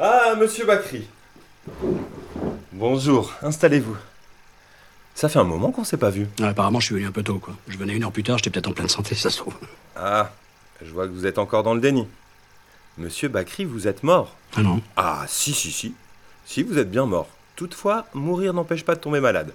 Ah, monsieur Bacry. Bonjour, installez-vous. Ça fait un moment qu'on s'est pas vu. Ah, apparemment, je suis venu un peu tôt, quoi. Je venais une heure plus tard, j'étais peut-être en pleine santé, ça se trouve. Ah, je vois que vous êtes encore dans le déni. Monsieur Bacry, vous êtes mort. Ah non Ah, si, si, si. Si, vous êtes bien mort. Toutefois, mourir n'empêche pas de tomber malade.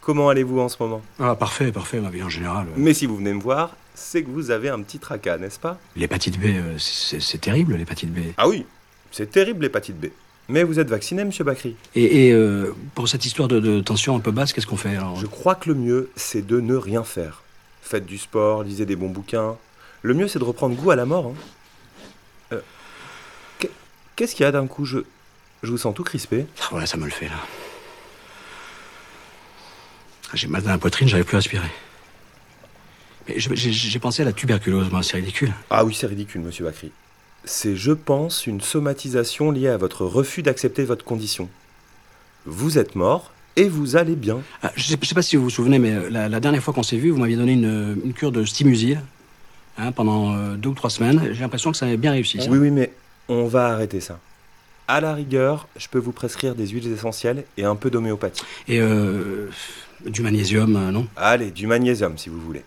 Comment allez-vous en ce moment? Ah, parfait, parfait, ma vie en général. euh. Mais si vous venez me voir, c'est que vous avez un petit tracas, n'est-ce pas? L'hépatite B, euh, c'est c'est terrible, l'hépatite B. Ah oui, c'est terrible l'hépatite B. Mais vous êtes vacciné, monsieur Bacry Et, et, euh, pour cette histoire de, de tension un peu basse, qu'est-ce qu'on fait alors? Je crois que le mieux, c'est de ne rien faire. Faites du sport, lisez des bons bouquins. Le mieux, c'est de reprendre goût à la mort. hein. Euh, qu'est- Qu'est-ce qu'il y a d'un coup? Je, je vous sens tout crispé. Ah, Ouais, ça me le fait, là. Ah, J'ai mal dans la poitrine, j'arrive plus à respirer. Mais j'ai pensé à la tuberculose, moi, c'est ridicule. Ah oui, c'est ridicule, monsieur Bacry. C'est, je pense, une somatisation liée à votre refus d'accepter votre condition. Vous êtes mort et vous allez bien. Ah, je, sais, je sais pas si vous vous souvenez, mais euh, la, la dernière fois qu'on s'est vu, vous m'aviez donné une, une cure de stimusil hein, pendant euh, deux ou trois semaines. J'ai l'impression que ça avait bien réussi. ça. Oui, oui, mais on va arrêter ça. À la rigueur, je peux vous prescrire des huiles essentielles et un peu d'homéopathie. Et euh, du magnésium, euh, non? Allez, du magnésium si vous voulez.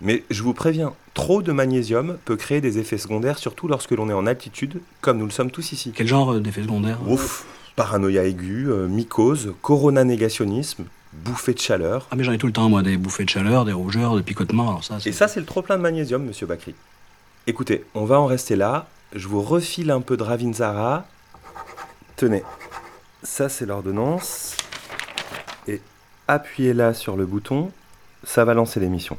Mais je vous préviens, trop de magnésium peut créer des effets secondaires, surtout lorsque l'on est en altitude, comme nous le sommes tous ici. Quel genre euh, d'effet secondaire Ouf Paranoïa aiguë, euh, mycose, coronanégationnisme, bouffée de chaleur. Ah, mais j'en ai tout le temps, moi, des bouffées de chaleur, des rougeurs, des picotements, alors ça. Et ça, c'est le trop-plein de magnésium, monsieur Bacry. Écoutez, on va en rester là. Je vous refile un peu de Ravinzara. Tenez, ça c'est l'ordonnance. Et appuyez-là sur le bouton, ça va lancer l'émission.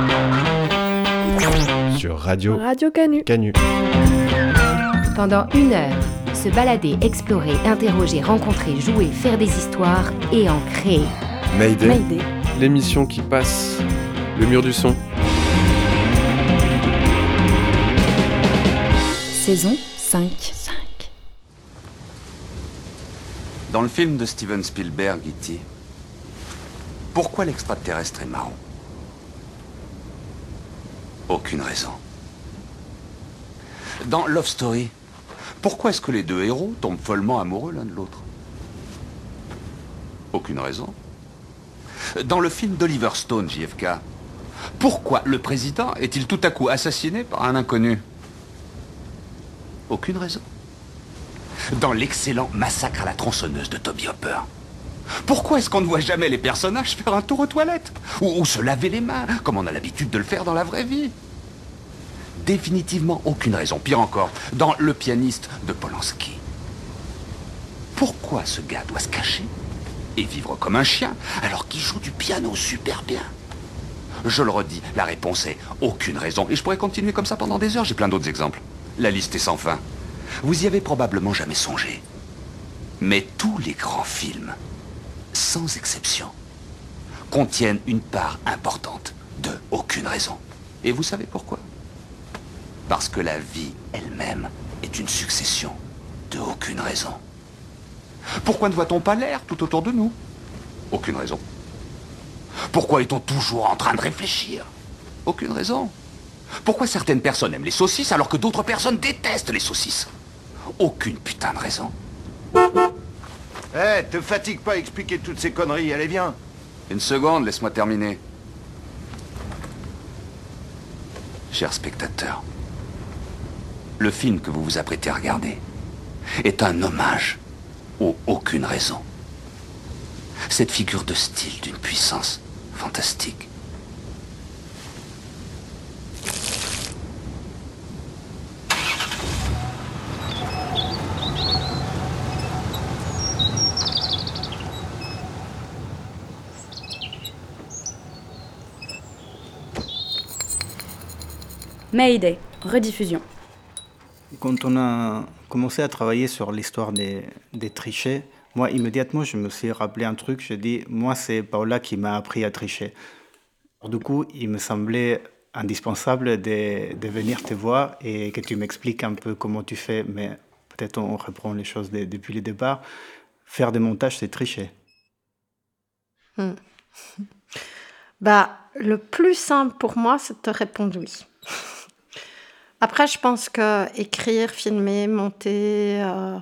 Sur Radio Radio Canu. Canu. Pendant une heure, se balader, explorer, interroger, rencontrer, jouer, faire des histoires et en créer. Mayday. Mayday. L'émission qui passe le mur du son. Saison 5. Dans le film de Steven Spielberg, E.T., pourquoi l'extraterrestre est marron Aucune raison. Dans Love Story, pourquoi est-ce que les deux héros tombent follement amoureux l'un de l'autre? Aucune raison. Dans le film d'Oliver Stone, JFK, pourquoi le président est-il tout à coup assassiné par un inconnu? Aucune raison dans l'excellent Massacre à la tronçonneuse de Toby Hopper. Pourquoi est-ce qu'on ne voit jamais les personnages faire un tour aux toilettes ou, se laver les mains, comme on a l'habitude de le faire dans la vraie vie Définitivement aucune raison. Pire encore, dans Le pianiste de Polanski. Pourquoi ce gars doit se cacher et vivre comme un chien alors qu'il joue du piano super bien Je le redis, la réponse est aucune raison. Et je pourrais continuer comme ça pendant des heures, j'ai plein d'autres exemples. La liste est sans fin. Vous y avez probablement jamais songé. Mais tous les grands films, sans exception, contiennent une part importante de aucune raison. Et vous savez pourquoi? Parce que la vie elle-même est une succession de aucune raison. Pourquoi ne voit-on pas l'air tout autour de nous? Aucune raison. Pourquoi est-on toujours en train de réfléchir? Aucune raison. Pourquoi certaines personnes aiment les saucisses alors que d'autres personnes détestent les saucisses? Aucune putain de raison. Eh, te fatigue pas à expliquer toutes ces conneries, allez viens. Une seconde, laisse-moi terminer. Chers spectateurs, le film que vous vous apprêtez à regarder est un hommage aux aucune raison. Cette figure de style d'une puissance fantastique. Mayday, rediffusion. Quand on a commencé à travailler sur l'histoire des, des trichés, moi, immédiatement, je me suis rappelé un truc. Je dis, moi, c'est Paola qui m'a appris à tricher. du coup, il me semblait indispensable de, de, venir te voir et que tu m'expliques un peu comment tu fais. Mais peut-être on reprend les choses de, depuis le départ. Faire des montages, c'est tricher. Hmm. Bah, le plus simple pour moi, c'est de te répondre oui. Après, je pense que écrire, filmer, monter, euh,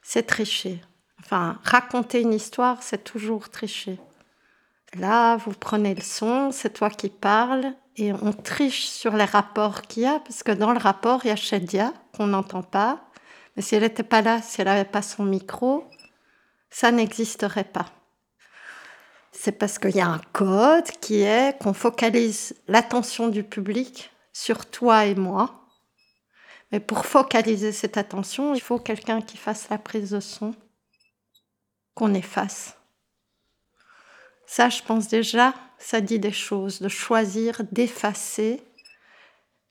c'est tricher. Enfin, raconter une histoire, c'est toujours tricher. Là, vous prenez le son, c'est toi qui parles, et on triche sur les rapports qu'il y a, parce que dans le rapport, il y a Shedia, qu'on n'entend pas. Mais si elle n'était pas là, si elle n'avait pas son micro, ça n'existerait pas. C'est parce qu'il y a un code qui est qu'on focalise l'attention du public sur toi et moi. Mais pour focaliser cette attention, il faut quelqu'un qui fasse la prise de son, qu'on efface. Ça, je pense déjà, ça dit des choses, de choisir, d'effacer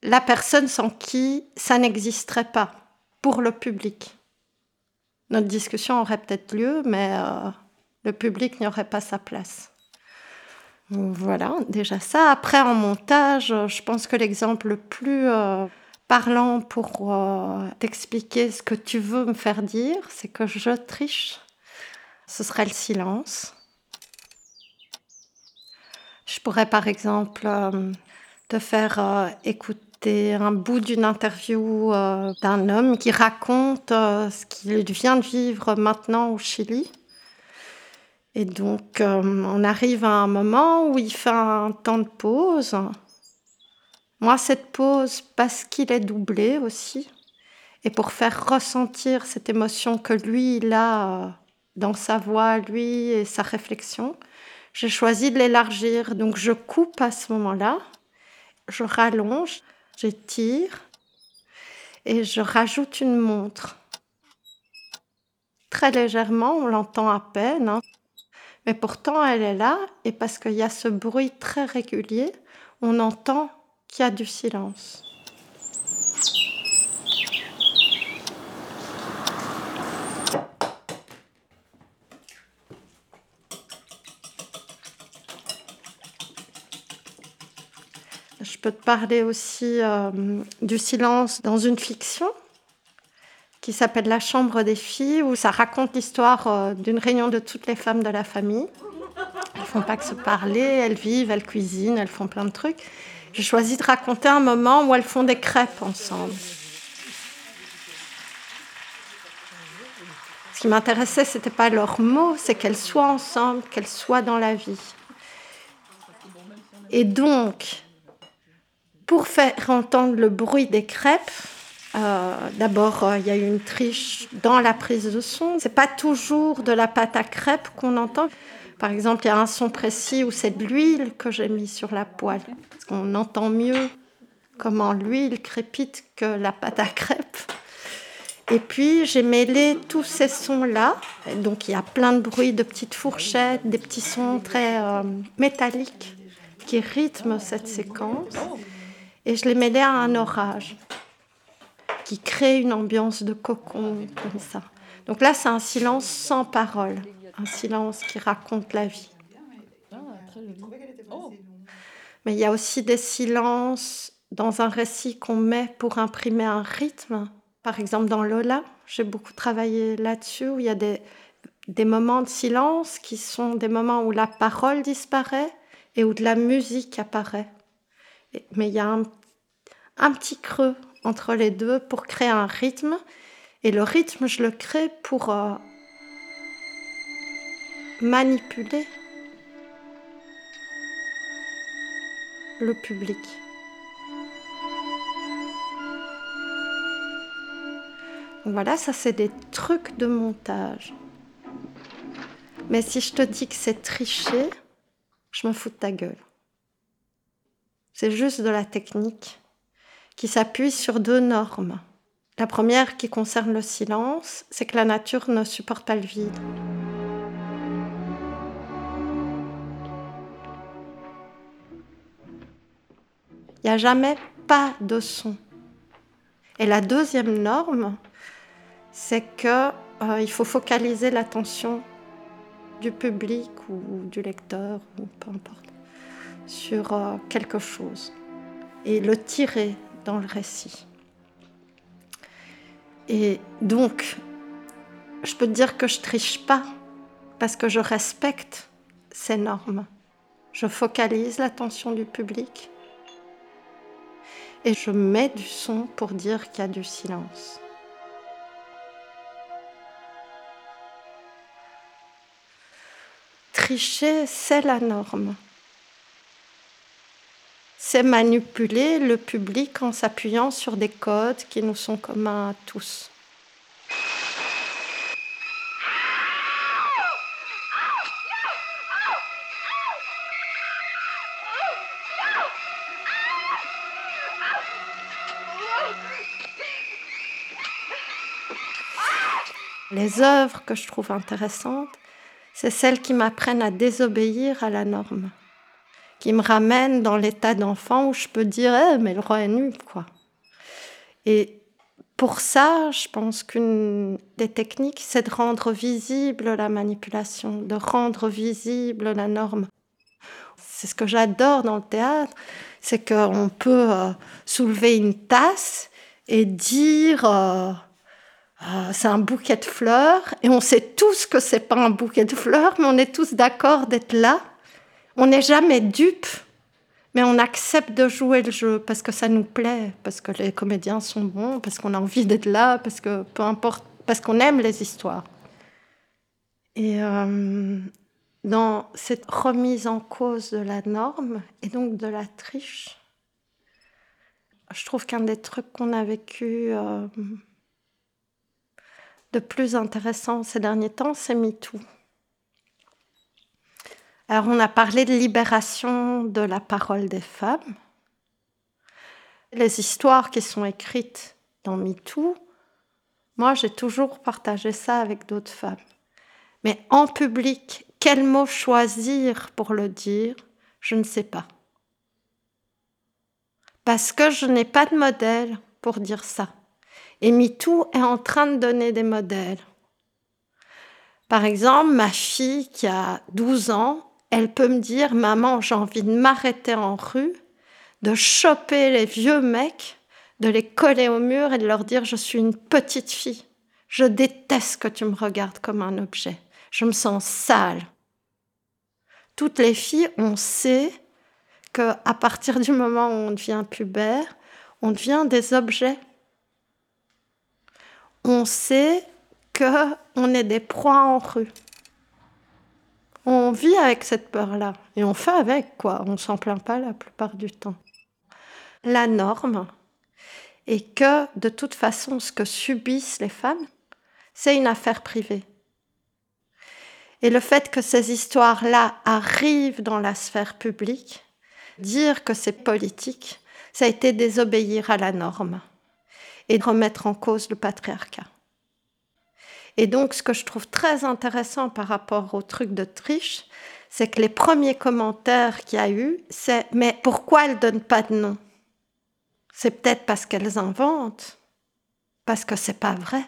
la personne sans qui ça n'existerait pas pour le public. Notre discussion aurait peut-être lieu, mais euh, le public n'y aurait pas sa place. Voilà, déjà ça. Après, en montage, je pense que l'exemple le plus euh, parlant pour euh, t'expliquer ce que tu veux me faire dire, c'est que je triche. Ce serait le silence. Je pourrais par exemple euh, te faire écouter un bout d'une interview d'un homme qui raconte ce qu'il vient de vivre maintenant au Chili. Et donc, euh, on arrive à un moment où il fait un temps de pause. Moi, cette pause, parce qu'il est doublé aussi, et pour faire ressentir cette émotion que lui, il a euh, dans sa voix, lui, et sa réflexion, j'ai choisi de l'élargir. Donc, je coupe à ce moment-là, je rallonge, j'étire, et je rajoute une montre. Très légèrement, on l'entend à peine. Hein. Mais pourtant, elle est là, et parce qu'il y a ce bruit très régulier, on entend qu'il y a du silence. Je peux te parler aussi euh, du silence dans une fiction qui s'appelle La Chambre des filles, où ça raconte l'histoire euh, d'une réunion de toutes les femmes de la famille. Elles font pas que se parler, elles vivent, elles cuisinent, elles font plein de trucs. J'ai choisi de raconter un moment où elles font des crêpes ensemble. Ce qui m'intéressait, c'était pas leurs mots, c'est qu'elles soient ensemble, qu'elles soient dans la vie. Et donc, pour faire entendre le bruit des crêpes, euh, d'abord, euh, il y a eu une triche dans la prise de son. C'est pas toujours de la pâte à crêpes qu'on entend. Par exemple, il y a un son précis où c'est de l'huile que j'ai mis sur la poêle. Parce qu'on entend mieux comment l'huile crépite que la pâte à crêpes. Et puis, j'ai mêlé tous ces sons-là. Donc, il y a plein de bruits de petites fourchettes, des petits sons très euh, métalliques qui rythment cette séquence. Et je les mêlé à un orage qui crée une ambiance de cocon comme ça. Donc là, c'est un silence sans parole, un silence qui raconte la vie. Mais il y a aussi des silences dans un récit qu'on met pour imprimer un rythme. Par exemple, dans Lola, j'ai beaucoup travaillé là-dessus, où il y a des, moments de silence qui sont des moments où la parole disparaît et où de la musique apparaît. Mais il y a un petit creux entre les deux pour créer un rythme. Et le rythme, je le crée pour euh, manipuler le public. Voilà, ça c'est des trucs de montage. Mais si je te dis que c'est tricher, je me fous de ta gueule. C'est juste de la technique qui s'appuie sur deux normes. La première qui concerne le silence, c'est que la nature ne supporte pas le vide. Il n'y a jamais pas de son. Et la deuxième norme, c'est que euh, il faut focaliser l'attention du public ou du lecteur, ou peu importe, sur euh, quelque chose et le tirer le récit. Et donc, je peux dire que je triche pas parce que je respecte ces normes. Je focalise l'attention du public et je mets du son pour dire qu'il y a du silence. Tricher, c'est la norme. C'est manipuler le public en s'appuyant sur des codes qui nous sont communs à tous. Les œuvres que je trouve intéressantes, c'est celles qui m'apprennent à désobéir à la norme, qui me ramènent dans l'état d'enfant où je peux dire eh, mais le roi est nu quoi. Et pour ça, je pense qu'une des techniques, c'est de rendre visible la manipulation, de rendre visible la norme. C'est ce que j'adore dans le théâtre, c'est qu'on peut euh, soulever une tasse et dire euh, ah, c'est un bouquet de fleurs et on sait tous que c'est pas un bouquet de fleurs, mais on est tous d'accord d'être là. On n'est jamais dupe, mais on accepte de jouer le jeu parce que ça nous plaît, parce que les comédiens sont bons, parce qu'on a envie d'être là, parce que peu importe, parce qu'on aime les histoires. Et euh, dans cette remise en cause de la norme et donc de la triche, je trouve qu'un des trucs qu'on a vécu euh, de plus intéressant ces derniers temps, c'est MeToo. Alors on a parlé de libération de la parole des femmes. Les histoires qui sont écrites dans MeToo, moi j'ai toujours partagé ça avec d'autres femmes. Mais en public, quel mot choisir pour le dire, je ne sais pas. Parce que je n'ai pas de modèle pour dire ça. Et MeToo est en train de donner des modèles. Par exemple, ma fille qui a 12 ans, elle peut me dire, maman, j'ai envie de m'arrêter en rue, de choper les vieux mecs, de les coller au mur et de leur dire, je suis une petite fille. Je déteste que tu me regardes comme un objet. Je me sens sale. Toutes les filles, on sait que à partir du moment où on devient pubère, on devient des objets on sait qu'on est des proies en rue. On vit avec cette peur-là et on fait avec quoi. On s'en plaint pas la plupart du temps. La norme est que de toute façon, ce que subissent les femmes, c'est une affaire privée. Et le fait que ces histoires-là arrivent dans la sphère publique, dire que c'est politique, ça a été désobéir à la norme et remettre en cause le patriarcat. Et donc, ce que je trouve très intéressant par rapport au truc de triche, c'est que les premiers commentaires qu'il y a eu, c'est mais pourquoi elles donnent pas de nom? C'est peut-être parce qu'elles inventent, parce que c'est pas vrai.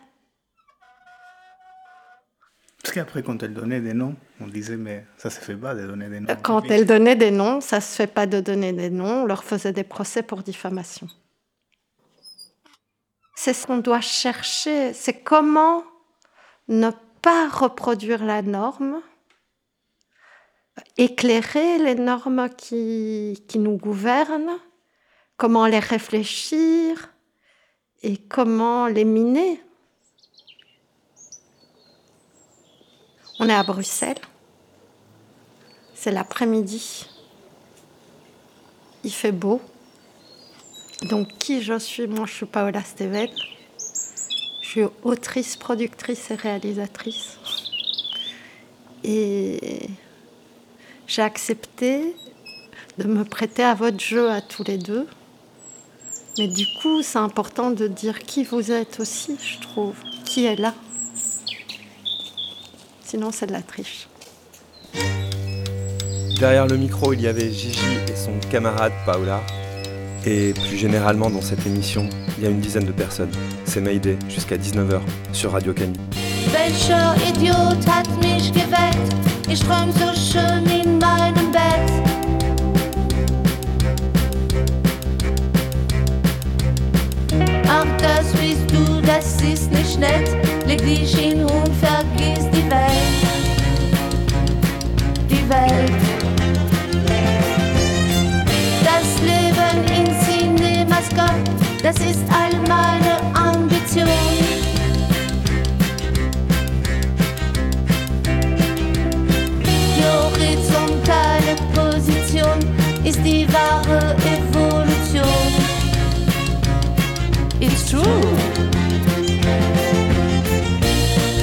Parce qu'après, quand elles donnaient des noms, on disait mais ça se fait pas de donner des noms. Quand elles donnaient des noms, ça se fait pas de donner des noms. On leur faisait des procès pour diffamation. C'est ce qu'on doit chercher, c'est comment ne pas reproduire la norme, éclairer les normes qui, qui nous gouvernent, comment les réfléchir et comment les miner. On est à Bruxelles, c'est l'après-midi, il fait beau. Donc, qui je suis? Moi, je suis Paola Steven. Je suis autrice, productrice et réalisatrice. Et j'ai accepté de me prêter à votre jeu à tous les deux. Mais du coup, c'est important de dire qui vous êtes aussi, je trouve. Qui est là. Sinon, c'est de la triche. Derrière le micro, il y avait Gigi et son camarade Paola. Et plus généralement dans cette émission, il y a une dizaine de personnes. C'est Mayday jusqu'à 19h sur Radio Cani. Welcher Idiot hat mich geweckt? Ich träum so schön in meinem Bett. Ach, das bist du, das ist nicht nett. Leg dich hin und vergiss die Welt. Die Welt. Cinemascope, das ist all meine Ambition. Die horizontale Position ist die wahre Evolution. It's true.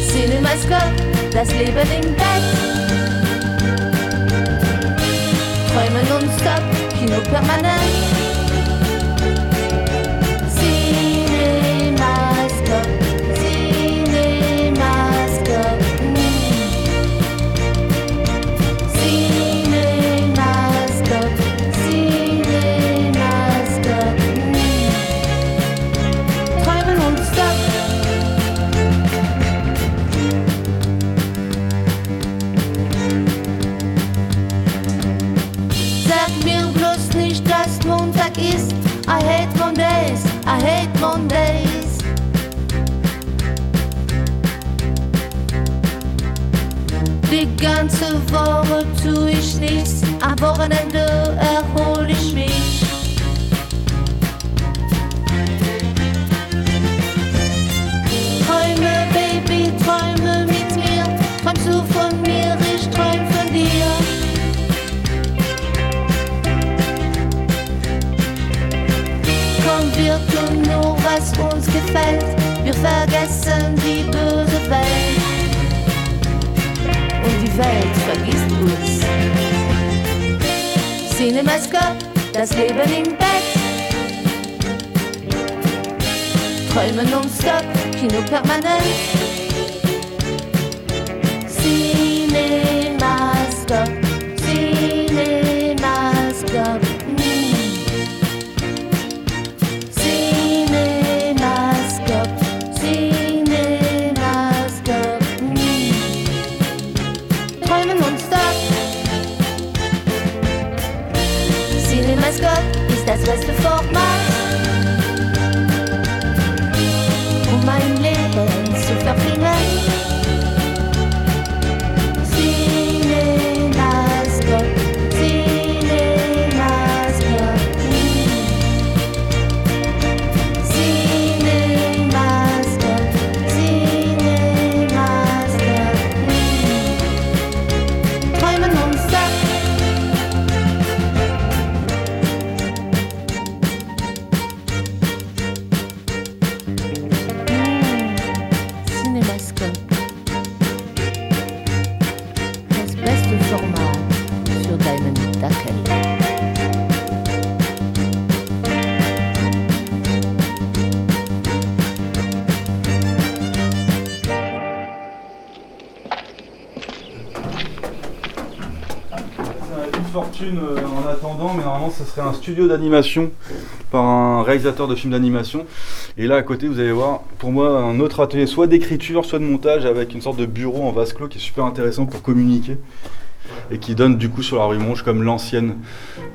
Cinemascope, das Leben im Bett. Träumen non-stop, Kino permanent. Ganze Woche tu ich nichts, am Wochenende erhol ich mich. Träume, Baby, träume mit mir. Träumst du von mir, ich träum von dir. Komm, wir tun nur, was uns gefällt. Wir vergessen die böse Welt. Welt vergisst uns. Cinemascope, das Leben im Bett. Träumen non-stop, Kino permanent. Euh, en attendant, mais normalement ce serait un studio d'animation par un réalisateur de films d'animation. Et là à côté, vous allez voir, pour moi, un autre atelier, soit d'écriture, soit de montage, avec une sorte de bureau en vase clos qui est super intéressant pour communiquer et qui donne du coup sur la rue Monge comme l'ancienne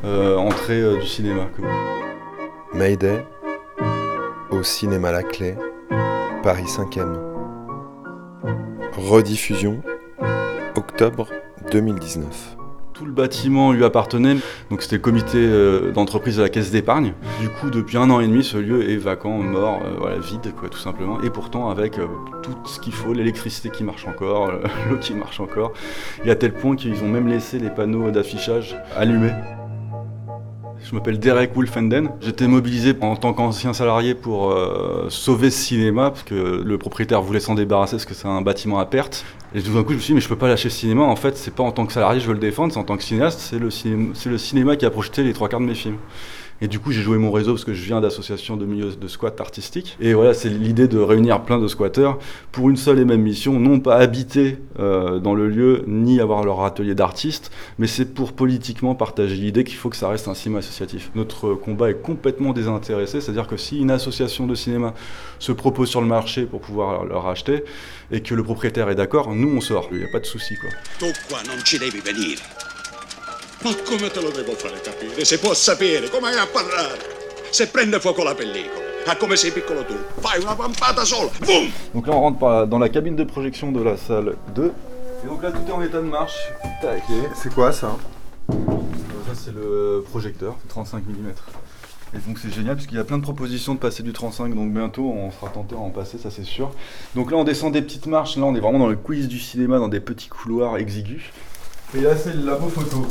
euh, entrée euh, du cinéma. Mayday, au cinéma La Clé, Paris 5e. Rediffusion, octobre 2019. Tout le bâtiment lui appartenait, donc c'était le comité euh, d'entreprise de la caisse d'épargne. Du coup, depuis un an et demi, ce lieu est vacant, mort, euh, vide, tout simplement. Et pourtant, avec euh, tout ce qu'il faut, l'électricité qui marche encore, l'eau qui marche encore, et à tel point qu'ils ont même laissé les panneaux d'affichage allumés. Je m'appelle Derek Wolfenden. J'étais mobilisé en tant qu'ancien salarié pour euh, sauver ce cinéma, parce que le propriétaire voulait s'en débarrasser parce que c'est un bâtiment à perte. Et tout d'un coup, je me suis dit, mais je peux pas lâcher le cinéma. En fait, c'est pas en tant que salarié que je veux le défendre, c'est en tant que cinéaste, c'est le, cinéma, c'est le cinéma qui a projeté les trois quarts de mes films. Et du coup, j'ai joué mon réseau parce que je viens d'associations de milieux de squat artistique. Et voilà, c'est l'idée de réunir plein de squatteurs pour une seule et même mission, non pas habiter euh, dans le lieu ni avoir leur atelier d'artiste, mais c'est pour politiquement partager l'idée qu'il faut que ça reste un cinéma associatif. Notre combat est complètement désintéressé, c'est-à-dire que si une association de cinéma se propose sur le marché pour pouvoir leur acheter et que le propriétaire est d'accord, nous on sort. Il n'y a pas de souci quoi. Ma come te lo devo fare capire? Se può sapere, come hai a parlare? Se prende fuoco la pellicola, a come sei piccolo tu, fai una pampata sola, boum! Donc là on rentre dans la cabine de projection de la salle 2. Et donc là tout est en état de marche. Tac. C'est quoi ça? Ça c'est le projecteur, 35 mm. Et donc c'est génial parce qu'il y a plein de propositions de passer du 35, donc bientôt on sera tenté à en passer, ça c'est sûr. Donc là on descend des petites marches, là on est vraiment dans le quiz du cinéma, dans des petits couloirs exigus. Et là c'est le labo photo.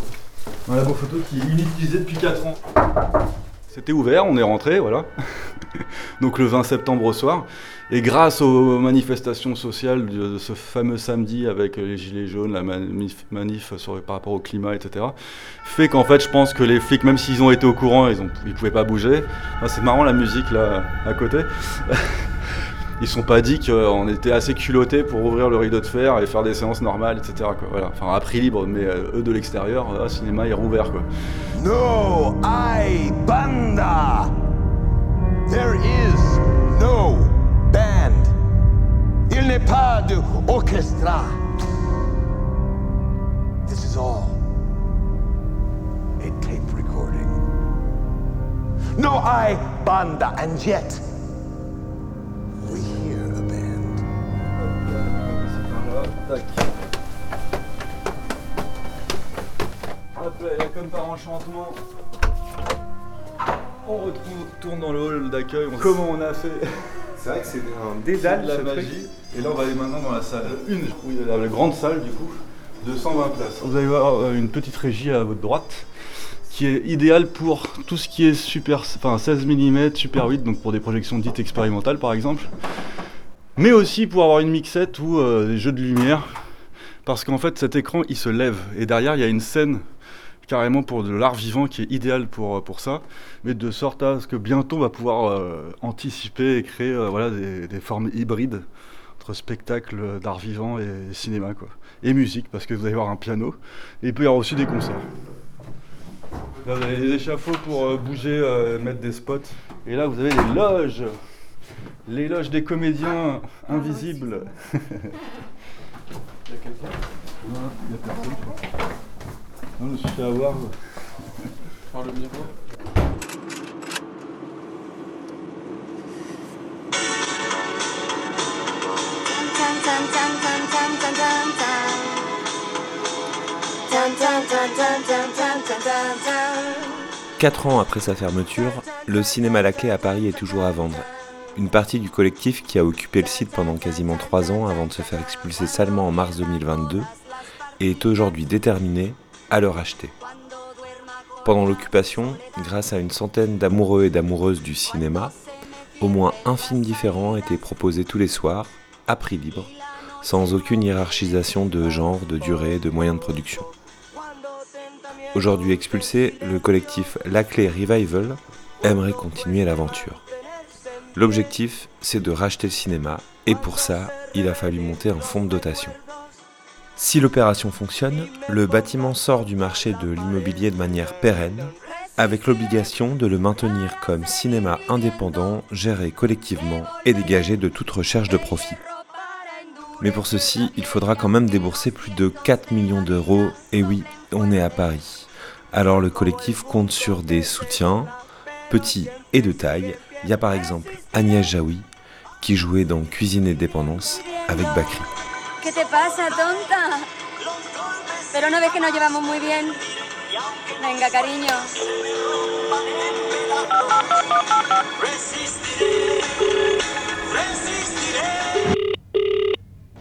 Un labo photo qui est inutilisé depuis 4 ans. C'était ouvert, on est rentré, voilà. Donc le 20 septembre au soir. Et grâce aux manifestations sociales de, ce fameux samedi avec les gilets jaunes, la manif, par rapport au climat, etc., fait qu'en fait je pense que les flics, même s'ils ont été au courant, ils ne pouvaient pas bouger. Ah, C'est marrant la musique là à côté. Ils sont pas dit qu'on était assez culottés pour ouvrir le rideau de fer et faire des séances normales, etc. Voilà. Enfin, à prix libre, mais euh, eux de l'extérieur, euh, cinéma est rouvert. Quoi. No hay banda. There is no band. Il n'est pas de orchestra. This is all a tape recording. No hay banda, and yet Tac. Hop là, et là, comme par enchantement, on retrouve, tourne dans le hall d'accueil. on- Comment on a fait C'est vrai que c'est un dédale, de la ce truc. magie. Et là, on va aller maintenant dans la salle 1, oui, la, la grande salle du coup, de 120 places. Vous allez voir euh, une petite régie à votre droite qui est idéale pour tout ce qui est super, enfin 16 mm, super 8, donc pour des projections dites expérimentales par exemple, mais aussi pour avoir une mixette ou euh, des jeux de lumière, parce qu'en fait cet écran il se lève et derrière il y a une scène carrément pour de l'art vivant qui est idéal pour, euh, pour ça, mais de sorte à ce que bientôt on va pouvoir euh, anticiper et créer voilà, des, des formes hybrides entre spectacle d'art vivant et cinéma quoi. Et musique parce que vous allez voir un piano et il peut y avoir aussi des concerts. Là vous avez des échafauds pour bouger, mettre des spots. Et là vous avez les loges. Les loges des comédiens invisibles. Il y a quelqu'un? Non, il n'y a personne. je crois. Non, je me suis fait avoir. Par le miroir. Quatre ans après sa fermeture, le cinéma La Clé à Paris est toujours à vendre. Une partie du collectif qui a occupé le site pendant quasiment trois ans avant de se faire expulser salement en mars 2022 est aujourd'hui déterminée à le racheter. Pendant l'occupation, grâce à une centaine d'amoureux et d'amoureuses du cinéma, au moins un film différent été proposé tous les soirs, à prix libre, sans aucune hiérarchisation de genre, de durée, de moyens de production. Aujourd'hui expulsé, le collectif La Clé Revival aimerait continuer l'aventure. L'objectif, c'est de racheter le cinéma, et pour ça, il a fallu monter un fonds de dotation. Si l'opération fonctionne, le bâtiment sort du marché de l'immobilier de manière pérenne, avec l'obligation de le maintenir comme cinéma indépendant, géré collectivement et dégagé de toute recherche de profit. Mais pour ceci, il faudra quand même débourser plus de 4 millions d'euros, et oui, on est à Paris. Alors le collectif compte sur des soutiens, petits et de taille. Il y a par exemple Agnès Jaoui, qui jouait dans Cuisine et Dépendance avec Bakri. ¿Qué te pasa, tonta? Pero no ves que nos llevamos muy bien. Venga, cariño.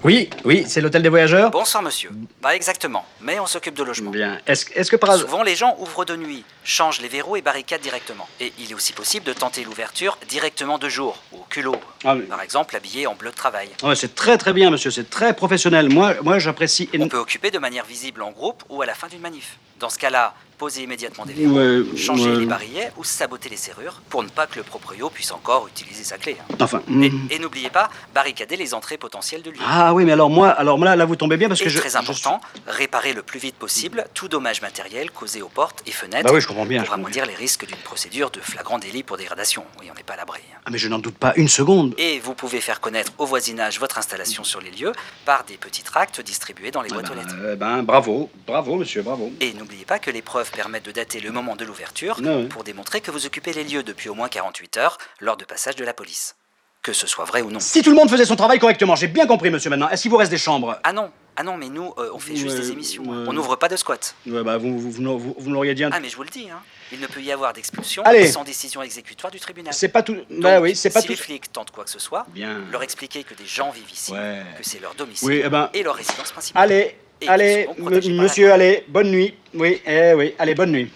Oui, oui, c'est l'hôtel des voyageurs Bonsoir monsieur. Pas exactement, mais on s'occupe de logement. Bien. Est-ce que par hasard... Souvent les gens ouvrent de nuit, changent les verrous et barricadent directement. Et il est aussi possible de tenter l'ouverture directement de jour, au culot. Ah. Par exemple habillé en bleu de travail. Ouais, c'est très très bien, monsieur, c'est très professionnel. Moi, moi j'apprécie... On peut occuper de manière visible en groupe ou à la fin d'une manif. Dans ce cas-là, Poser immédiatement des verrous, Ouais, changer ouais. les barillets ou saboter les serrures pour ne pas que le proprio puisse encore utiliser sa clé. hein. Enfin. Et, mm. et n'oubliez pas, barricader les entrées potentielles de lieu. Ah oui, mais alors moi, alors là, là vous tombez bien parce que je. très important, réparer le plus vite possible tout dommage matériel causé aux portes et fenêtres Bah oui, je comprends bien, pour amoindrir les risques d'une procédure de flagrant délit pour dégradation. Oui, on n'est pas à l'abri. hein. Ah, mais je n'en doute pas une seconde. Et vous pouvez faire connaître au voisinage votre installation sur les lieux par des petits tracts distribués dans les boîtes aux lettres. Euh, ben, bravo, bravo, monsieur, bravo. Et n'oubliez pas que les preuves permettent de dater le moment de l'ouverture Ah pour démontrer que vous occupez les lieux depuis au moins 48 heures lors de passage de la police. Que ce soit vrai ou non. Si tout le monde faisait son travail correctement, j'ai bien compris, monsieur, maintenant. Est-ce qu'il vous reste des chambres? Ah non, ah non, mais nous, euh, on fait juste des émissions. hein. On n'ouvre pas de squat. Ouais, bah, vous, vous, vous, vous- l'auriez dit un Ah mais je vous le dis, hein. il ne peut y avoir d'expulsion sans décision exécutoire du tribunal. C'est pas tout- Donc, bah oui, c'est pas si tout- les flics tentent quoi que ce soit, Bien. leur expliquer que des gens vivent ici, Ouais. que c'est leur domicile Oui, eh ben- et leur résidence principale. Allez, Et allez, monsieur, allez, bonne nuit. Oui, eh oui, allez, bonne nuit.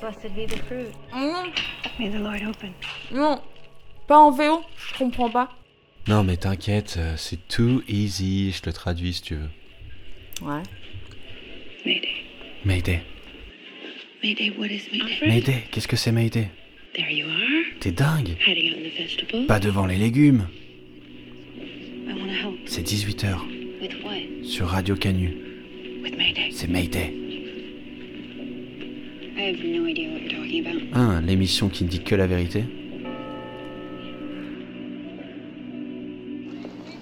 Blessed be the fruit. May the Lord open. Non, pas en VO, je comprends pas. Non, mais t'inquiète, euh, c'est too easy. Je te traduis si tu veux. Ouais. Mayday. Mayday. Mayday, what is Mayday? Mayday, qu'est-ce que c'est Mayday? T'es dingue hiding out in the vegetable. Pas devant les légumes. I want to help. C'est 18h With what? sur Radio Canu. C'est Mayday. I have no idea what you're talking about. Hein, l'émission qui ne dit que la vérité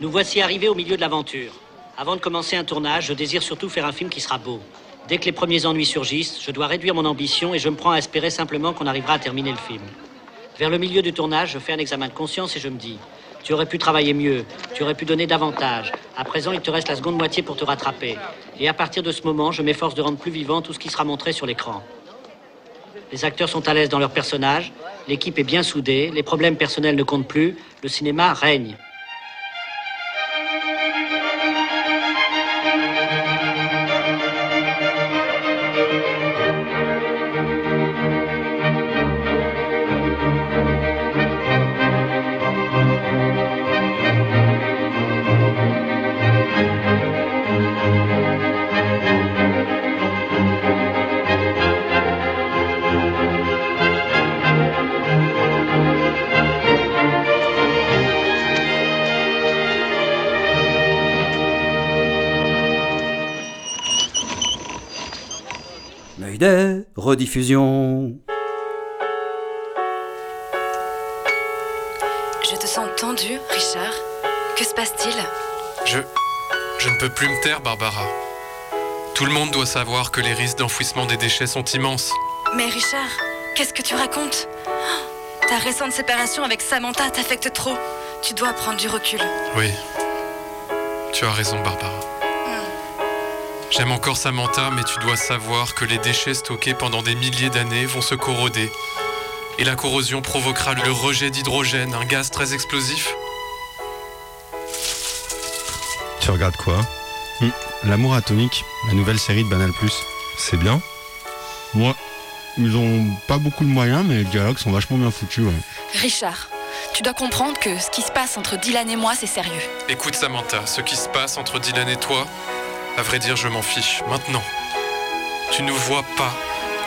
Nous voici arrivés au milieu de l'aventure. Avant de commencer un tournage, je désire surtout faire un film qui sera beau. Dès que les premiers ennuis surgissent, je dois réduire mon ambition et je me prends à espérer simplement qu'on arrivera à terminer le film. Vers le milieu du tournage, je fais un examen de conscience et je me dis Tu aurais pu travailler mieux, tu aurais pu donner davantage. À présent, il te reste la seconde moitié pour te rattraper. Et à partir de ce moment, je m'efforce de rendre plus vivant tout ce qui sera montré sur l'écran. Les acteurs sont à l'aise dans leurs personnages, l'équipe est bien soudée, les problèmes personnels ne comptent plus, le cinéma règne. Je te sens tendu, Richard. Que se passe-t-il? Je. Je ne peux plus me taire, Barbara. Tout le monde doit savoir que les risques d'enfouissement des déchets sont immenses. Mais Richard, qu'est-ce que tu racontes? Ta récente séparation avec Samantha t'affecte trop. Tu dois prendre du recul. Oui. Tu as raison, Barbara. J'aime encore Samantha, mais tu dois savoir que les déchets stockés pendant des milliers d'années vont se corroder. Et la corrosion provoquera le rejet d'hydrogène, un gaz très explosif. Tu regardes quoi Hmm, L'amour atomique, la nouvelle série de Banal Plus. C'est bien Ouais. Ils ont pas beaucoup de moyens, mais les dialogues sont vachement bien foutus, ouais. Richard, tu dois comprendre que ce qui se passe entre Dylan et moi, c'est sérieux. Écoute, Samantha, ce qui se passe entre Dylan et toi, à vrai dire, je m'en fiche. Maintenant, tu ne vois pas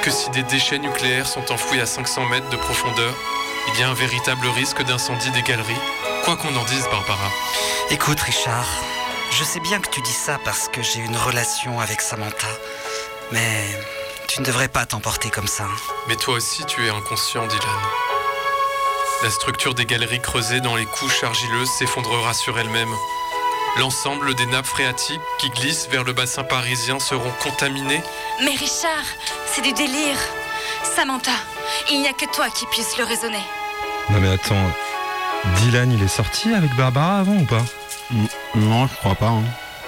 que si des déchets nucléaires sont enfouis à 500 mètres de profondeur, il y a un véritable risque d'incendie des galeries, quoi qu'on en dise, Barbara. Écoute, Richard, je sais bien que tu dis ça parce que j'ai une relation avec Samantha, mais tu ne devrais pas t'emporter comme ça. Mais toi aussi, tu es inconscient, Dylan. La structure des galeries creusées dans les couches argileuses s'effondrera sur elle-même. L'ensemble des nappes phréatiques qui glissent vers le bassin parisien seront contaminées. Mais Richard, c'est du délire. Samantha, il n'y a que toi qui puisse le raisonner. Non mais attends, Dylan il est sorti avec Barbara avant ou pas? Non, je crois pas.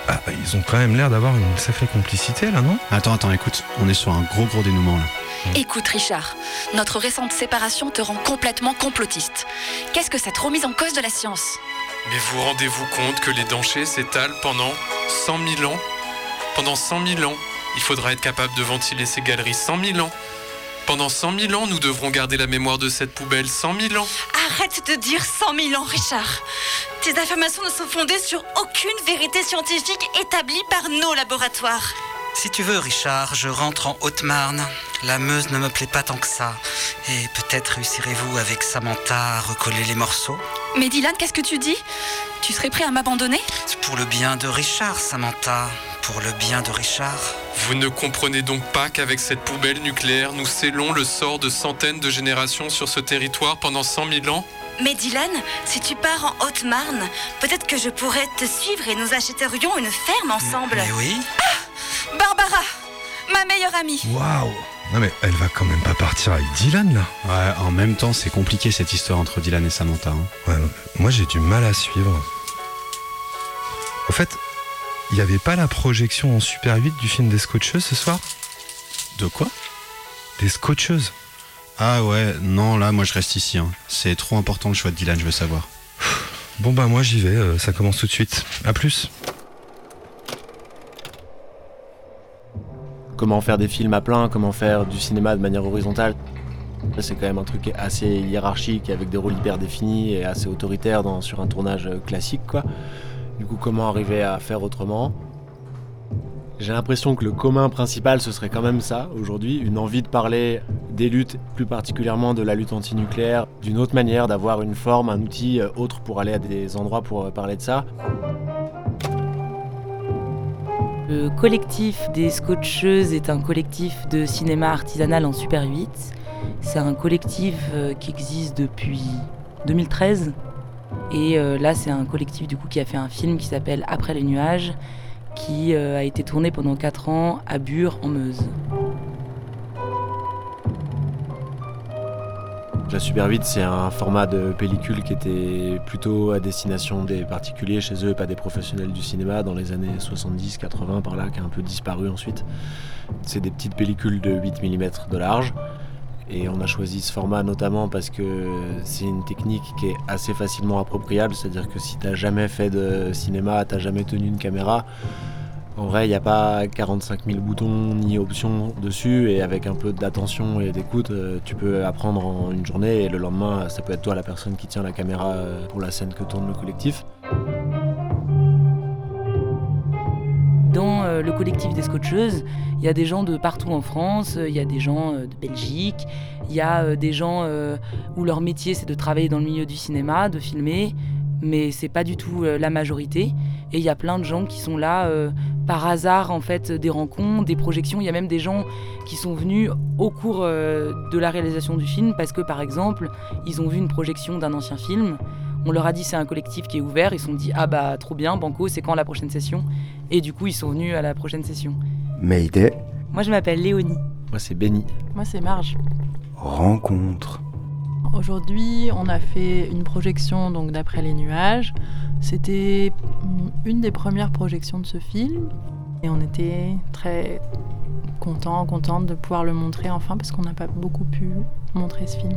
Ah bah ils ont quand même l'air d'avoir une sacrée complicité là, non? Attends, attends, écoute, on est sur un gros gros dénouement là. Écoute, Richard, notre récente séparation te rend complètement complotiste. Qu'est-ce que cette remise en cause de la science? Mais vous rendez-vous compte que les dangers s'étalent pendant 100 000 ans? Pendant 100 000 ans, il faudra être capable de ventiler ces galeries 100 000 ans Pendant 100 000 ans, nous devrons garder la mémoire de cette poubelle. 100 000 ans. Arrête de dire 100 000 ans, Richard. Tes affirmations ne sont fondées sur aucune vérité scientifique établie par nos laboratoires. Si tu veux, Richard, je rentre en Haute-Marne. La Meuse ne me plaît pas tant que ça. Et peut-être réussirez-vous avec Samantha à recoller les morceaux Mais Dylan, qu'est-ce que tu dis? Tu serais prêt à m'abandonner? Pour le bien de Richard, Samantha. Pour le bien de Richard. Vous ne comprenez donc pas qu'avec cette poubelle nucléaire, nous scellons le sort de centaines de générations sur ce territoire pendant 100 000 ans? Mais Dylan, si tu pars en Haute-Marne, peut-être que je pourrais te suivre et nous achèterions une ferme ensemble. Mais oui. Ah Barbara, ma meilleure amie. Waouh Non mais elle va quand même pas partir avec Dylan là Ouais, en même temps, c'est compliqué cette histoire entre Dylan et Samantha. hein. Ouais, moi j'ai du mal à suivre. Au fait, il n'y avait pas la projection en Super 8 du film des Scotcheuses ce soir? De quoi? Des Scotcheuses Ah ouais, non, là, moi je reste ici. hein. C'est trop important le choix de Dylan, je veux savoir. Bon bah moi j'y vais, euh, ça commence tout de suite. À plus. Comment faire des films à plein, comment faire du cinéma de manière horizontale. C'est quand même un truc assez hiérarchique, avec des rôles hyper définis et assez autoritaire sur un tournage classique. quoi. Du coup, comment arriver à faire autrement? J'ai l'impression que le commun principal, ce serait quand même ça, aujourd'hui, une envie de parler des luttes, plus particulièrement de la lutte antinucléaire, d'une autre manière, d'avoir une forme, un outil euh, autre pour aller à des endroits pour euh, parler de ça. Le collectif des Scotcheuses est un collectif de cinéma artisanal en Super 8. C'est un collectif euh, qui existe depuis 2013. Et euh, là, c'est un collectif du coup qui a fait un film qui s'appelle Après les nuages, qui euh, a été tourné pendant 4 ans à Bure en Meuse. La Super 8, c'est un format de pellicule qui était plutôt à destination des particuliers chez eux et pas des professionnels du cinéma dans les années 70-80 par là, qui a un peu disparu ensuite. C'est des petites pellicules de 8 mm de large. Et on a choisi ce format notamment parce que c'est une technique qui est assez facilement appropriable, c'est-à-dire que si t'as jamais fait de cinéma, t'as jamais tenu une caméra, en vrai, il n'y a pas 45 000 boutons ni options dessus, et avec un peu d'attention et d'écoute, euh, tu peux apprendre en une journée, et le lendemain, ça peut être toi la personne qui tient la caméra euh, pour la scène que tourne le collectif. Dans euh, le collectif des Scotcheuses, il y a des gens de partout en France, euh, il y a des gens euh, de Belgique, il y a euh, des gens euh, où leur métier c'est de travailler dans le milieu du cinéma, de filmer, mais c'est pas du tout euh, la majorité. Et il y a plein de gens qui sont là euh, par hasard en fait des rencontres, des projections. Il y a même des gens qui sont venus au cours euh, de la réalisation du film parce que par exemple ils ont vu une projection d'un ancien film. On leur a dit c'est un collectif qui est ouvert, ils se sont dit ah bah trop bien, Banco, c'est quand la prochaine session? Et du coup ils sont venus à la prochaine session. Mayday, Moi je m'appelle Léonie. Moi c'est Benny. Moi, c'est Marge. rencontre. Aujourd'hui, on a fait une projection donc d'après les nuages. C'était hum, une des premières projections de ce film et on était très contents, contentes de pouvoir le montrer enfin parce qu'on n'a pas beaucoup pu montrer ce film.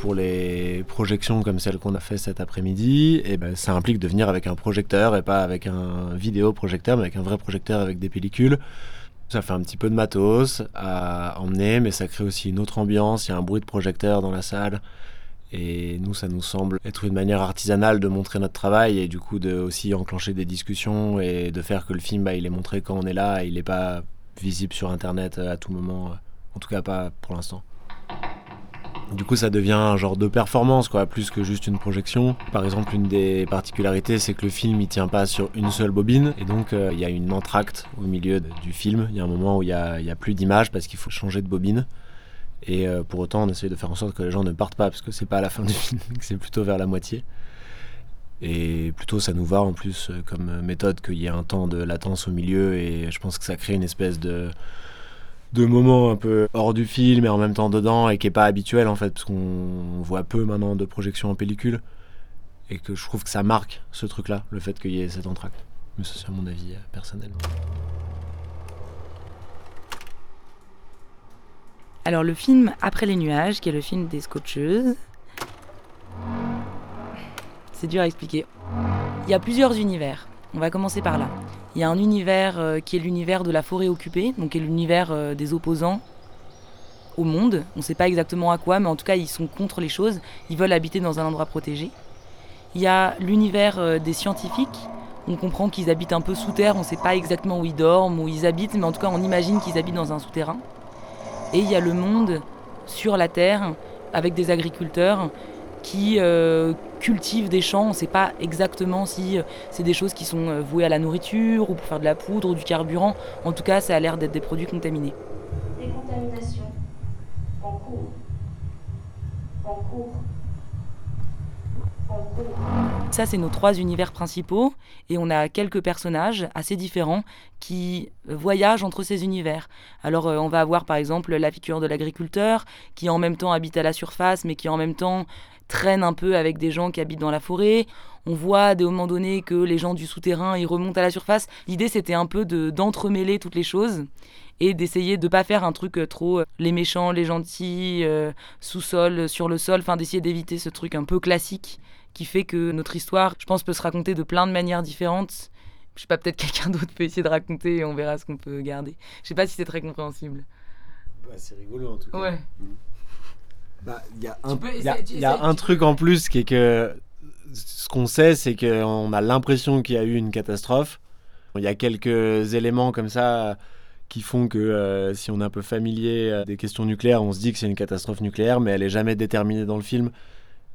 Pour les projections comme celle qu'on a fait cet après-midi, eh ben, ça implique de venir avec un projecteur et pas avec un vidéoprojecteur, mais avec un vrai projecteur avec des pellicules. Ça fait un petit peu de matos à emmener, mais ça crée aussi une autre ambiance. Il y a un bruit de projecteur dans la salle. Et nous, ça nous semble être une manière artisanale de montrer notre travail et du coup de aussi enclencher des discussions et de faire que le film, bah, il est montré quand on est là et il n'est pas visible sur Internet à tout moment. En tout cas, pas pour l'instant. Du coup, ça devient un genre de performance, quoi, plus que juste une projection. Par exemple, une des particularités, c'est que le film, il tient pas sur une seule bobine, et donc euh, il y a une entracte au milieu du film. Il y a un moment où il y a, plus d'image parce qu'il faut changer de bobine. Et euh, pour autant, on essaye de faire en sorte que les gens ne partent pas, parce que c'est pas à la fin du film, c'est plutôt vers la moitié. Et plutôt, ça nous va en plus euh, comme méthode qu'il y ait un temps de latence au milieu, et je pense que ça crée une espèce de de moments un peu hors du film et en même temps dedans et qui est pas habituel en fait parce qu'on voit peu maintenant de projections en pellicule et que je trouve que ça marque ce truc là le fait qu'il y ait cet entracte mais ça c'est mon avis euh, personnel Alors le film Après les nuages, qui est le film des Scotcheuses, c'est dur à expliquer. Il y a plusieurs univers. On va commencer par là. Il y a un univers euh, qui est l'univers de la forêt occupée, donc qui est l'univers euh, des opposants au monde. On ne sait pas exactement à quoi, mais en tout cas, ils sont contre les choses. Ils veulent habiter dans un endroit protégé. Il y a l'univers euh, des scientifiques. On comprend qu'ils habitent un peu sous terre. On ne sait pas exactement où ils dorment, où ils habitent, mais en tout cas, on imagine qu'ils habitent dans un souterrain. Et il y a le monde sur la terre, avec des agriculteurs qui euh, cultivent des champs. On ne sait pas exactement si euh, c'est des choses qui sont euh, vouées à la nourriture ou pour faire de la poudre ou du carburant. En tout cas, ça a l'air d'être des produits contaminés. En cours. En cours. En cours. Ça, c'est nos trois univers principaux et on a quelques personnages assez différents qui voyagent entre ces univers. Alors, on va avoir par exemple la figure de l'agriculteur qui en même temps habite à la surface mais qui en même temps traîne un peu avec des gens qui habitent dans la forêt. On voit à des moments donnés que les gens du souterrain ils remontent à la surface. L'idée, c'était un peu de d'entremêler toutes les choses et d'essayer de pas faire un truc euh, trop euh, les méchants, les gentils, euh, sous-sol, sur le sol, enfin d'essayer d'éviter ce truc un peu classique qui fait que notre histoire, je pense, peut se raconter de plein de manières différentes. Je sais pas, peut-être quelqu'un d'autre peut essayer de raconter et on verra ce qu'on peut garder. Je sais pas si c'est très compréhensible. Bah, c'est rigolo en tout cas. Ouais. Bah, Il y a, peux y y un truc en plus qui est que ce qu'on sait, c'est qu'on a l'impression qu'il y a eu une catastrophe. Il y a quelques éléments comme ça qui font que euh, si on est un peu familier euh, des questions nucléaires, on se dit que c'est une catastrophe nucléaire, mais elle est jamais déterminée dans le film.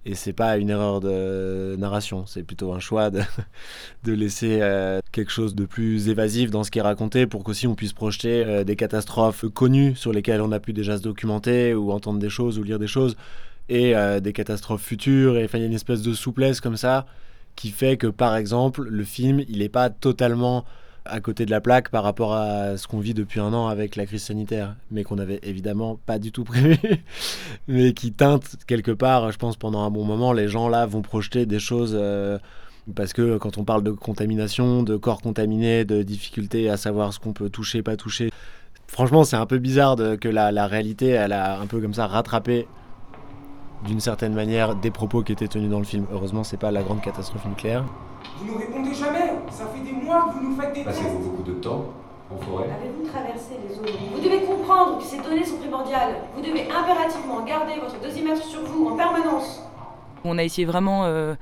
Et c'est pas une erreur de narration, c'est plutôt un choix de, de laisser euh, quelque chose de plus évasif dans ce qui est raconté pour qu'aussi on puisse projeter euh, des catastrophes connues sur lesquelles on a pu déjà se documenter ou entendre des choses ou lire des choses et euh, des catastrophes futures. Et il y a une espèce de souplesse comme ça qui fait que, par exemple, le film, il n'est pas totalement à côté de la plaque par rapport à ce qu'on vit depuis un an avec la crise sanitaire, mais qu'on n'avait évidemment pas du tout prévu, mais qui teinte quelque part, je pense, pendant un bon moment, les gens là vont projeter des choses. euh, parce que quand on parle de contamination, de corps contaminés, de difficultés à savoir ce qu'on peut toucher, pas toucher, franchement, c'est un peu bizarre de- que la, la réalité, elle a un peu comme ça rattrapé d'une certaine manière des propos qui étaient tenus dans le film. Heureusement, c'est pas la grande catastrophe nucléaire. Vous nous répondez jamais Ça fait des mois que vous nous faites des tests Passez-vous beaucoup de temps en forêt Avez-vous traversé les zones Vous devez comprendre que ces données sont primordiales. Vous devez impérativement garder votre dosimètre sur vous en permanence. On a essayé vraiment euh,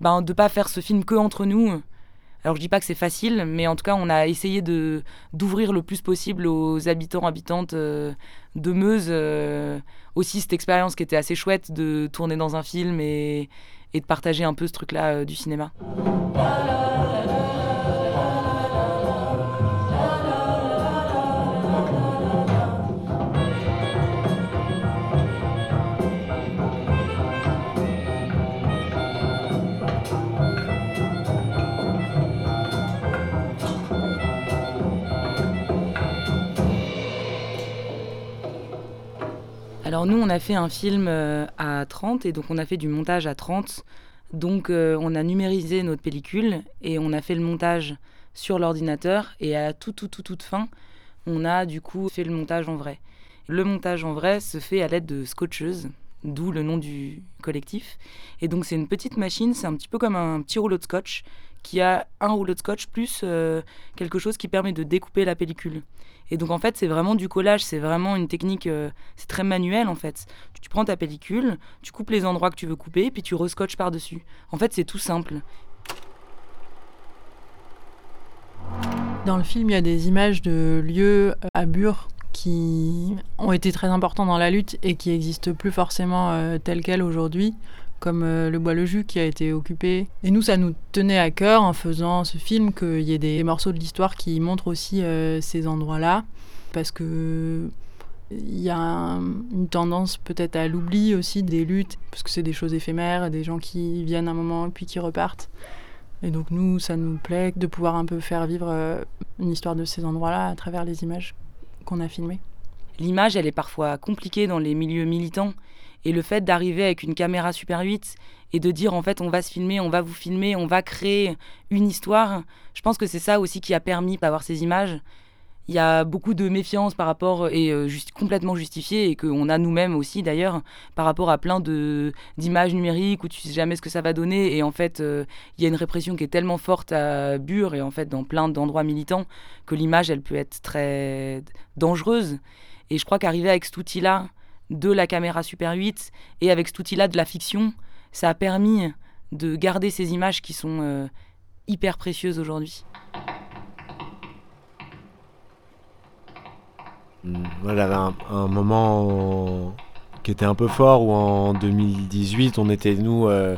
ben, de pas faire ce film que entre nous. Alors je dis pas que c'est facile, mais en tout cas on a essayé de d'ouvrir le plus possible aux habitants habitantes euh, de Meuse euh, aussi cette expérience qui était assez chouette de tourner dans un film et, et de partager un peu ce truc-là euh, du cinéma. Alors nous, on a fait un film euh, à 30 et donc on a fait du montage à 30. Donc euh, on a numérisé notre pellicule et on a fait le montage sur l'ordinateur et à la toute, toute, toute, toute fin, on a du coup fait le montage en vrai. Le montage en vrai se fait à l'aide de scotcheuses, d'où le nom du collectif. Et donc c'est une petite machine, c'est un petit peu comme un petit rouleau de scotch qui a un rouleau de scotch plus euh, quelque chose qui permet de découper la pellicule. Et donc en fait c'est vraiment du collage, c'est vraiment une technique, euh, c'est très manuel en fait. Tu, prends ta pellicule, tu coupes les endroits que tu veux couper, puis tu rescotches par-dessus. En fait c'est tout simple. Dans le film, il y a des images de lieux euh, à Bure qui ont été très importants dans la lutte et qui n'existent plus forcément euh, tels quels aujourd'hui, comme euh, le Bois-le-Jus qui a été occupé. Et nous, ça nous tenait à cœur en faisant ce film qu'il y ait des morceaux de l'histoire qui montrent aussi euh, ces endroits-là, parce que il y a un- une tendance peut-être à l'oubli aussi des luttes, parce que c'est des choses éphémères, des gens qui viennent un moment puis qui repartent. Et donc nous, ça nous plaît de pouvoir un peu faire vivre euh, une histoire de ces endroits-là à travers les images qu'on a filmées. L'image, elle est parfois compliquée dans les milieux militants. Et le fait d'arriver avec une caméra Super 8 et de dire en fait on va se filmer, on va vous filmer, on va créer une histoire, je pense que c'est ça aussi qui a permis d'avoir ces images. il y a beaucoup de méfiance par rapport et euh, juste complètement justifiée et qu'on a nous-mêmes aussi d'ailleurs par rapport à plein de d'images numériques où tu sais jamais ce que ça va donner et en fait euh, il y a une répression qui est tellement forte à Bure et en fait dans plein d'endroits militants que l'image elle peut être très dangereuse et je crois qu'arriver avec cet outil-là de la caméra Super 8 et avec cet outil-là de la fiction, ça a permis de garder ces images qui sont euh, hyper précieuses aujourd'hui. Moi, j'avais un, un moment qui était un peu fort où en 2018, on était, nous, euh,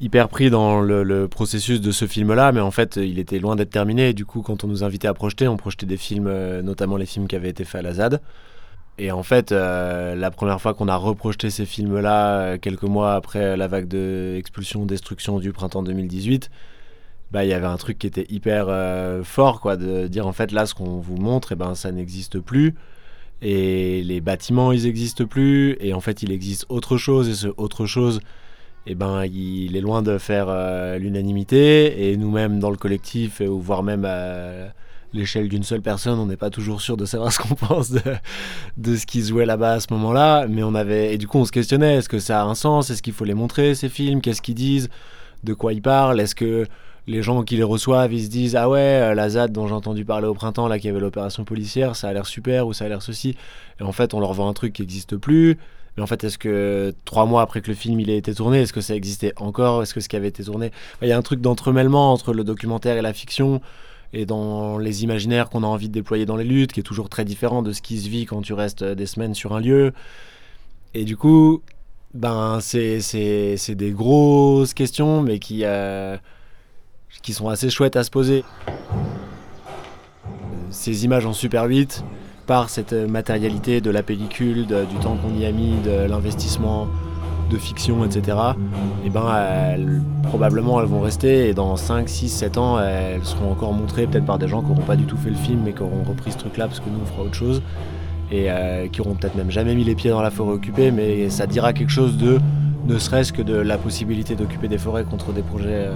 hyper pris dans le, le processus de ce film-là, mais en fait, il était loin d'être terminé. Et du coup, quand on nous invitait à projeter, on projetait des films, euh, notamment les films qui avaient été faits à la ZAD. Et en fait, euh, la première fois qu'on a reprojeté ces films-là, euh, quelques mois après la vague de destruction du printemps 2018, bah, il y avait un truc qui était hyper euh, fort, quoi, de dire en fait là, ce qu'on vous montre, et ben, ça n'existe plus. Et les bâtiments, ils n'existent plus. Et en fait, il existe autre chose. Et ce autre chose, et ben, il est loin de faire l'unanimité. Et nous-mêmes, dans le collectif, ou voire même l'échelle d'une seule personne, on n'est pas toujours sûr de savoir ce qu'on pense de, ce qui se jouait là-bas à ce moment-là. Mais on avait. Et du coup, on se questionnait est-ce que ça a un sens? Est-ce qu'il faut les montrer, ces films? Qu'est-ce qu'ils disent? De quoi ils parlent? Est-ce que les gens qui les reçoivent, ils se disent ah ouais, euh, la ZAD dont j'ai entendu parler au printemps, là, qui avait l'opération policière, ça a l'air super ou ça a l'air ceci? Et en fait, on leur vend un truc qui n'existe plus. Mais en fait, est-ce que trois mois après que le film il ait été tourné, est-ce que ça existait encore? Est-ce que ce qui avait été tourné? Il y a un truc d'entremêlement entre le documentaire et la fiction et dans les imaginaires qu'on a envie de déployer dans les luttes, qui est toujours très différent de ce qui se vit quand tu restes des semaines sur un lieu. Et du coup, ben, c'est des grosses questions, mais qui, euh, qui sont assez chouettes à se poser. Ces images en Super 8, par cette matérialité de la pellicule, du temps qu'on y a mis, de l'investissement de fiction, etc., et ben, elles- probablement elles vont rester et dans 5, 6, 7 ans, elles seront encore montrées peut-être par des gens qui n'auront pas du tout fait le film mais qui auront repris ce truc-là parce que nous on fera autre chose et euh, qui auront peut-être même jamais mis les pieds dans la forêt occupée, mais ça dira quelque chose de ne serait-ce que de la possibilité d'occuper des forêts contre des projets euh,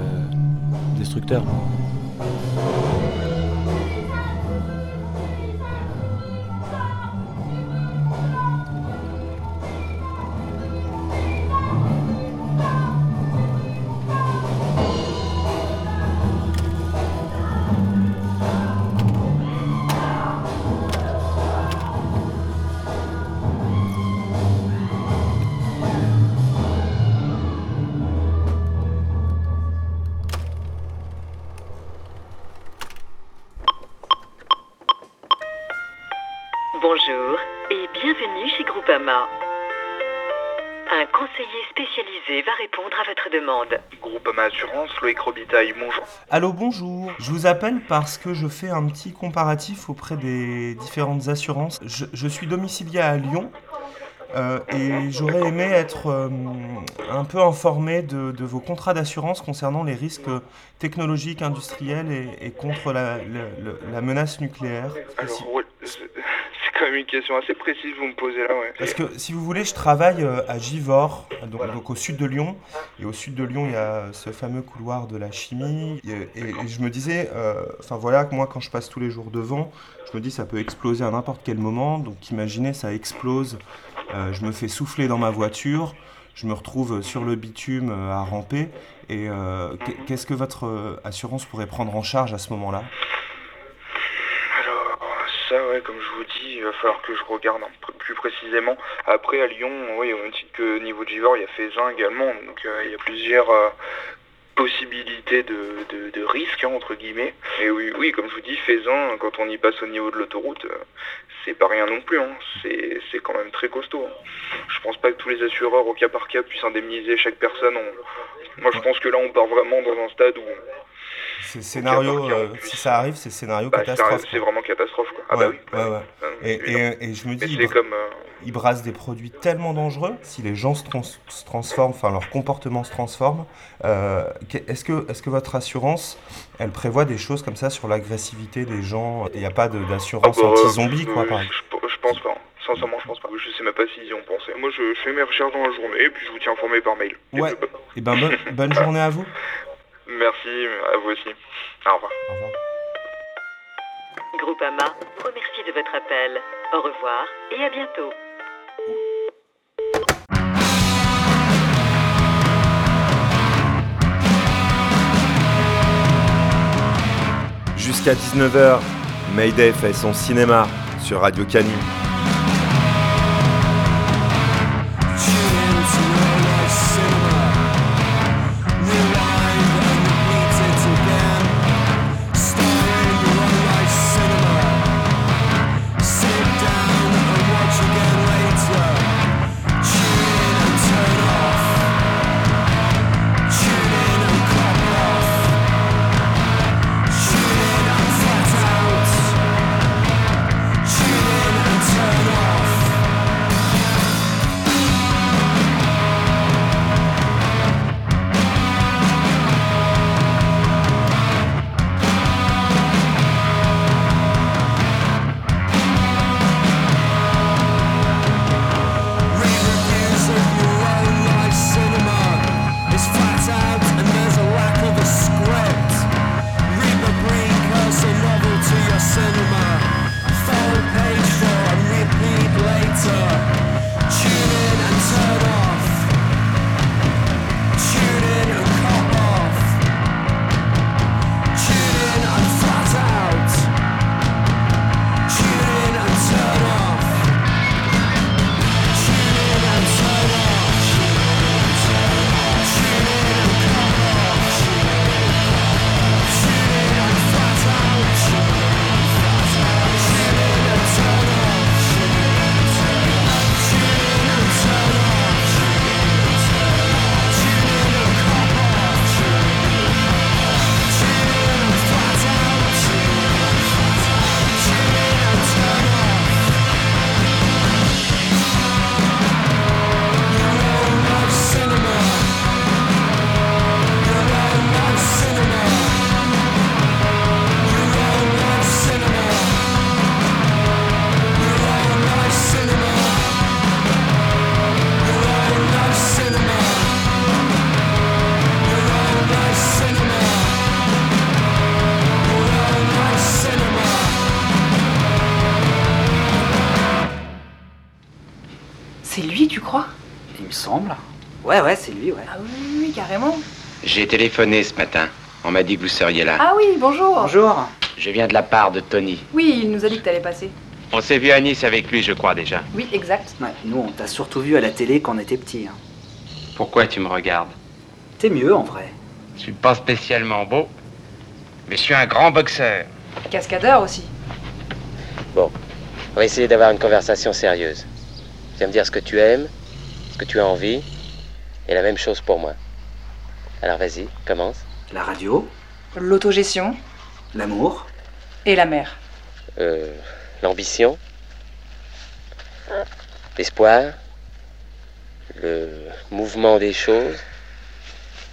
destructeurs. Répondre à votre demande. Groupama Assurance, Loïc Robitaille, bonjour. Allô, bonjour. Je vous appelle parce que je fais un petit comparatif auprès des différentes assurances. Je, je suis domicilié à Lyon euh, et j'aurais aimé être euh, un peu informé de, de vos contrats d'assurance concernant les risques technologiques, industriels et, et contre la, menace nucléaire. Si- Alors, c'est quand même une question assez précise que vous me posez là, ouais. Parce que si vous voulez, je travaille euh, à Givors, donc, donc au sud de Lyon. Et au sud de Lyon, il y a ce fameux couloir de la chimie. Et, et- et je me disais, euh, enfin voilà, que moi quand je passe tous les jours devant, je me dis ça peut exploser à n'importe quel moment. Donc imaginez, ça explose. Euh, je me fais souffler dans ma voiture. Je me retrouve sur le bitume euh, à ramper. Et euh, qu'est- qu'est-ce que votre euh, assurance pourrait prendre en charge à ce moment-là? Alors, ça, ouais, comme je vous dis, il va falloir que je regarde plus précisément. Après, à Lyon, oui, au même titre que niveau Givor, il y a Faisin également. Donc, il y a plusieurs possibilités de, de, risques, hein, entre guillemets. Et oui, oui, comme je vous dis, Faisin, quand on y passe au niveau de l'autoroute, c'est pas rien non plus. Hein. C'est quand même très costaud. hein. Je pense pas que tous les assureurs, au cas par cas, puissent indemniser chaque personne. On- Moi, je pense que là, on part vraiment dans un stade où... C'est scénario, euh, si ça arrive, c'est scénario Bah, catastrophe. c'est vraiment catastrophe, quoi. Ah Ouais, bah oui. ouais, ouais. Euh, Et, évidemment. et- et je me dis, ils, comme, euh, ils brassent des produits tellement dangereux, si les gens se, trans- se transforment, enfin leur comportement se transforme, euh, est-ce que, est que votre assurance, elle prévoit des choses comme ça sur l'agressivité des gens? Il n'y a pas d'assurance Ah bah, anti-zombie, quoi, par exemple Je, je pense pas. Sincèrement, je pense pas. Je sais même pas s'ils y ont pensé. Moi, je, fais mes recherches dans la journée et puis je vous tiens informé par mail. Ouais. Et ben, bonne journée à vous. Merci, à vous aussi. Au revoir. Au revoir. Groupama remercie de votre appel. Au revoir et à bientôt. Jusqu'à 19h, Mayday fait son cinéma sur Radio Canu. J'ai téléphoné ce matin. On m'a dit que vous seriez là. Ah oui, bonjour. Bonjour. Je viens de la part de Tony. Oui, il nous a dit que t'allais passer. On s'est vu à Nice avec lui, je crois déjà. Oui, exact. Ouais, nous, on t'a surtout vu à la télé quand on était petit. Hein. Pourquoi tu me regardes? T'es mieux, en vrai. Je suis pas spécialement beau, mais je suis un grand boxeur. Cascadeur aussi. Bon, on va essayer d'avoir une conversation sérieuse. Tu vas me dire ce que tu aimes, ce que tu as envie, et la même chose pour moi. Alors vas-y, commence. La radio, L'autogestion l'amour, et la mer. Euh, l'ambition, l'espoir, le mouvement des choses,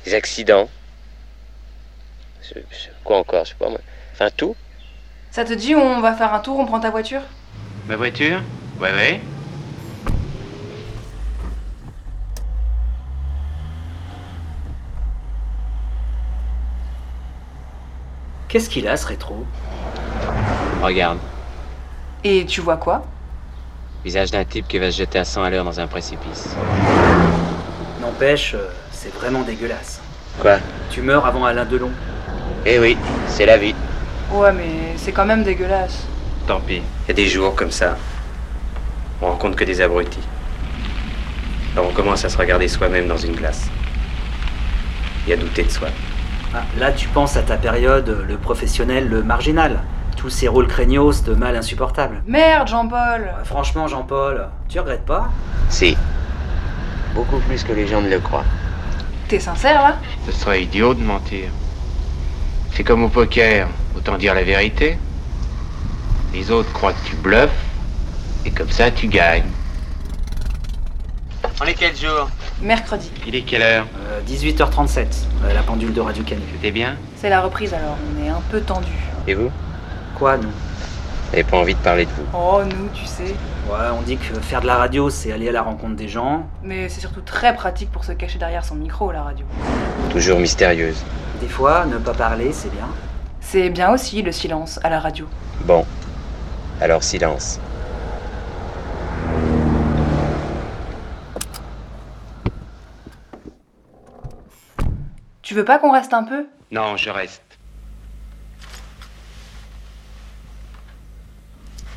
les accidents. Je- je- quoi encore, je sais pas moi. Enfin tout. Ça te dit, on va faire un tour, on prend ta voiture? Ma voiture? Ouais, ouais. Qu'est-ce qu'il a ce rétro? Regarde, Et tu vois quoi? Visage d'un type qui va se jeter à 100 à l'heure dans un précipice. N'empêche, euh, c'est vraiment dégueulasse. Quoi? Tu meurs avant Alain Delon. Eh oui, c'est la vie. Ouais, mais c'est quand même dégueulasse. Tant pis. Il y a des jours comme ça. On rencontre que des abrutis. Alors on commence à se regarder soi-même dans une glace. Et à douter de soi. Ah, là, tu penses à ta période, euh, le professionnel, le marginal. Tous ces rôles craignos de mal insupportable. Merde, Jean-Paul Franchement, Jean-Paul, tu regrettes pas Si. Beaucoup plus que les gens ne le croient. T'es sincère là? Ce serait idiot de mentir. C'est comme au poker, autant dire la vérité. Les autres croient que tu bluffes, et comme ça tu gagnes. On est quel jour Mercredi. Il est quelle heure Euh, 18h37, euh, la pendule de Radio Canu. C'était bien C'est la reprise alors, on est un peu tendu. Et vous Quoi, nous J'avais pas envie de parler de vous. Oh, nous, tu sais. Ouais, on dit que faire de la radio, c'est aller à la rencontre des gens. Mais c'est surtout très pratique pour se cacher derrière son micro, la radio. Toujours mystérieuse. Des fois, ne pas parler, c'est bien. C'est bien aussi le silence à la radio. Bon. Alors silence. Tu veux pas qu'on reste un peu? Non, je reste.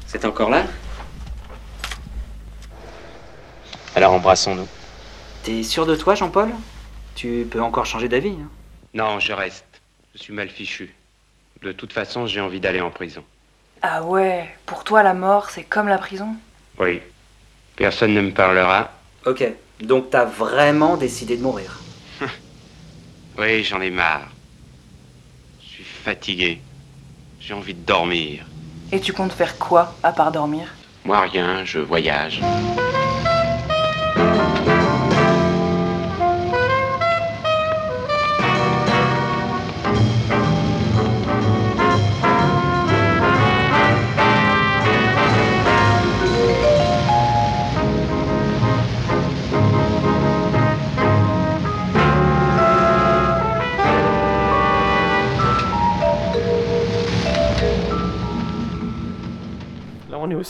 C'est encore là? Alors embrassons-nous. T'es sûr de toi, Jean-Paul? Tu peux encore changer d'avis. hein? Non, je reste. Je suis mal fichu. De toute façon, j'ai envie d'aller en prison. Ah ouais, pour toi la mort c'est comme la prison? Oui. Personne ne me parlera. Ok, donc t'as vraiment décidé de mourir. Oui, j'en ai marre. Je suis fatigué. J'ai envie de dormir. Et tu comptes faire quoi à part dormir? Moi, rien, je voyage.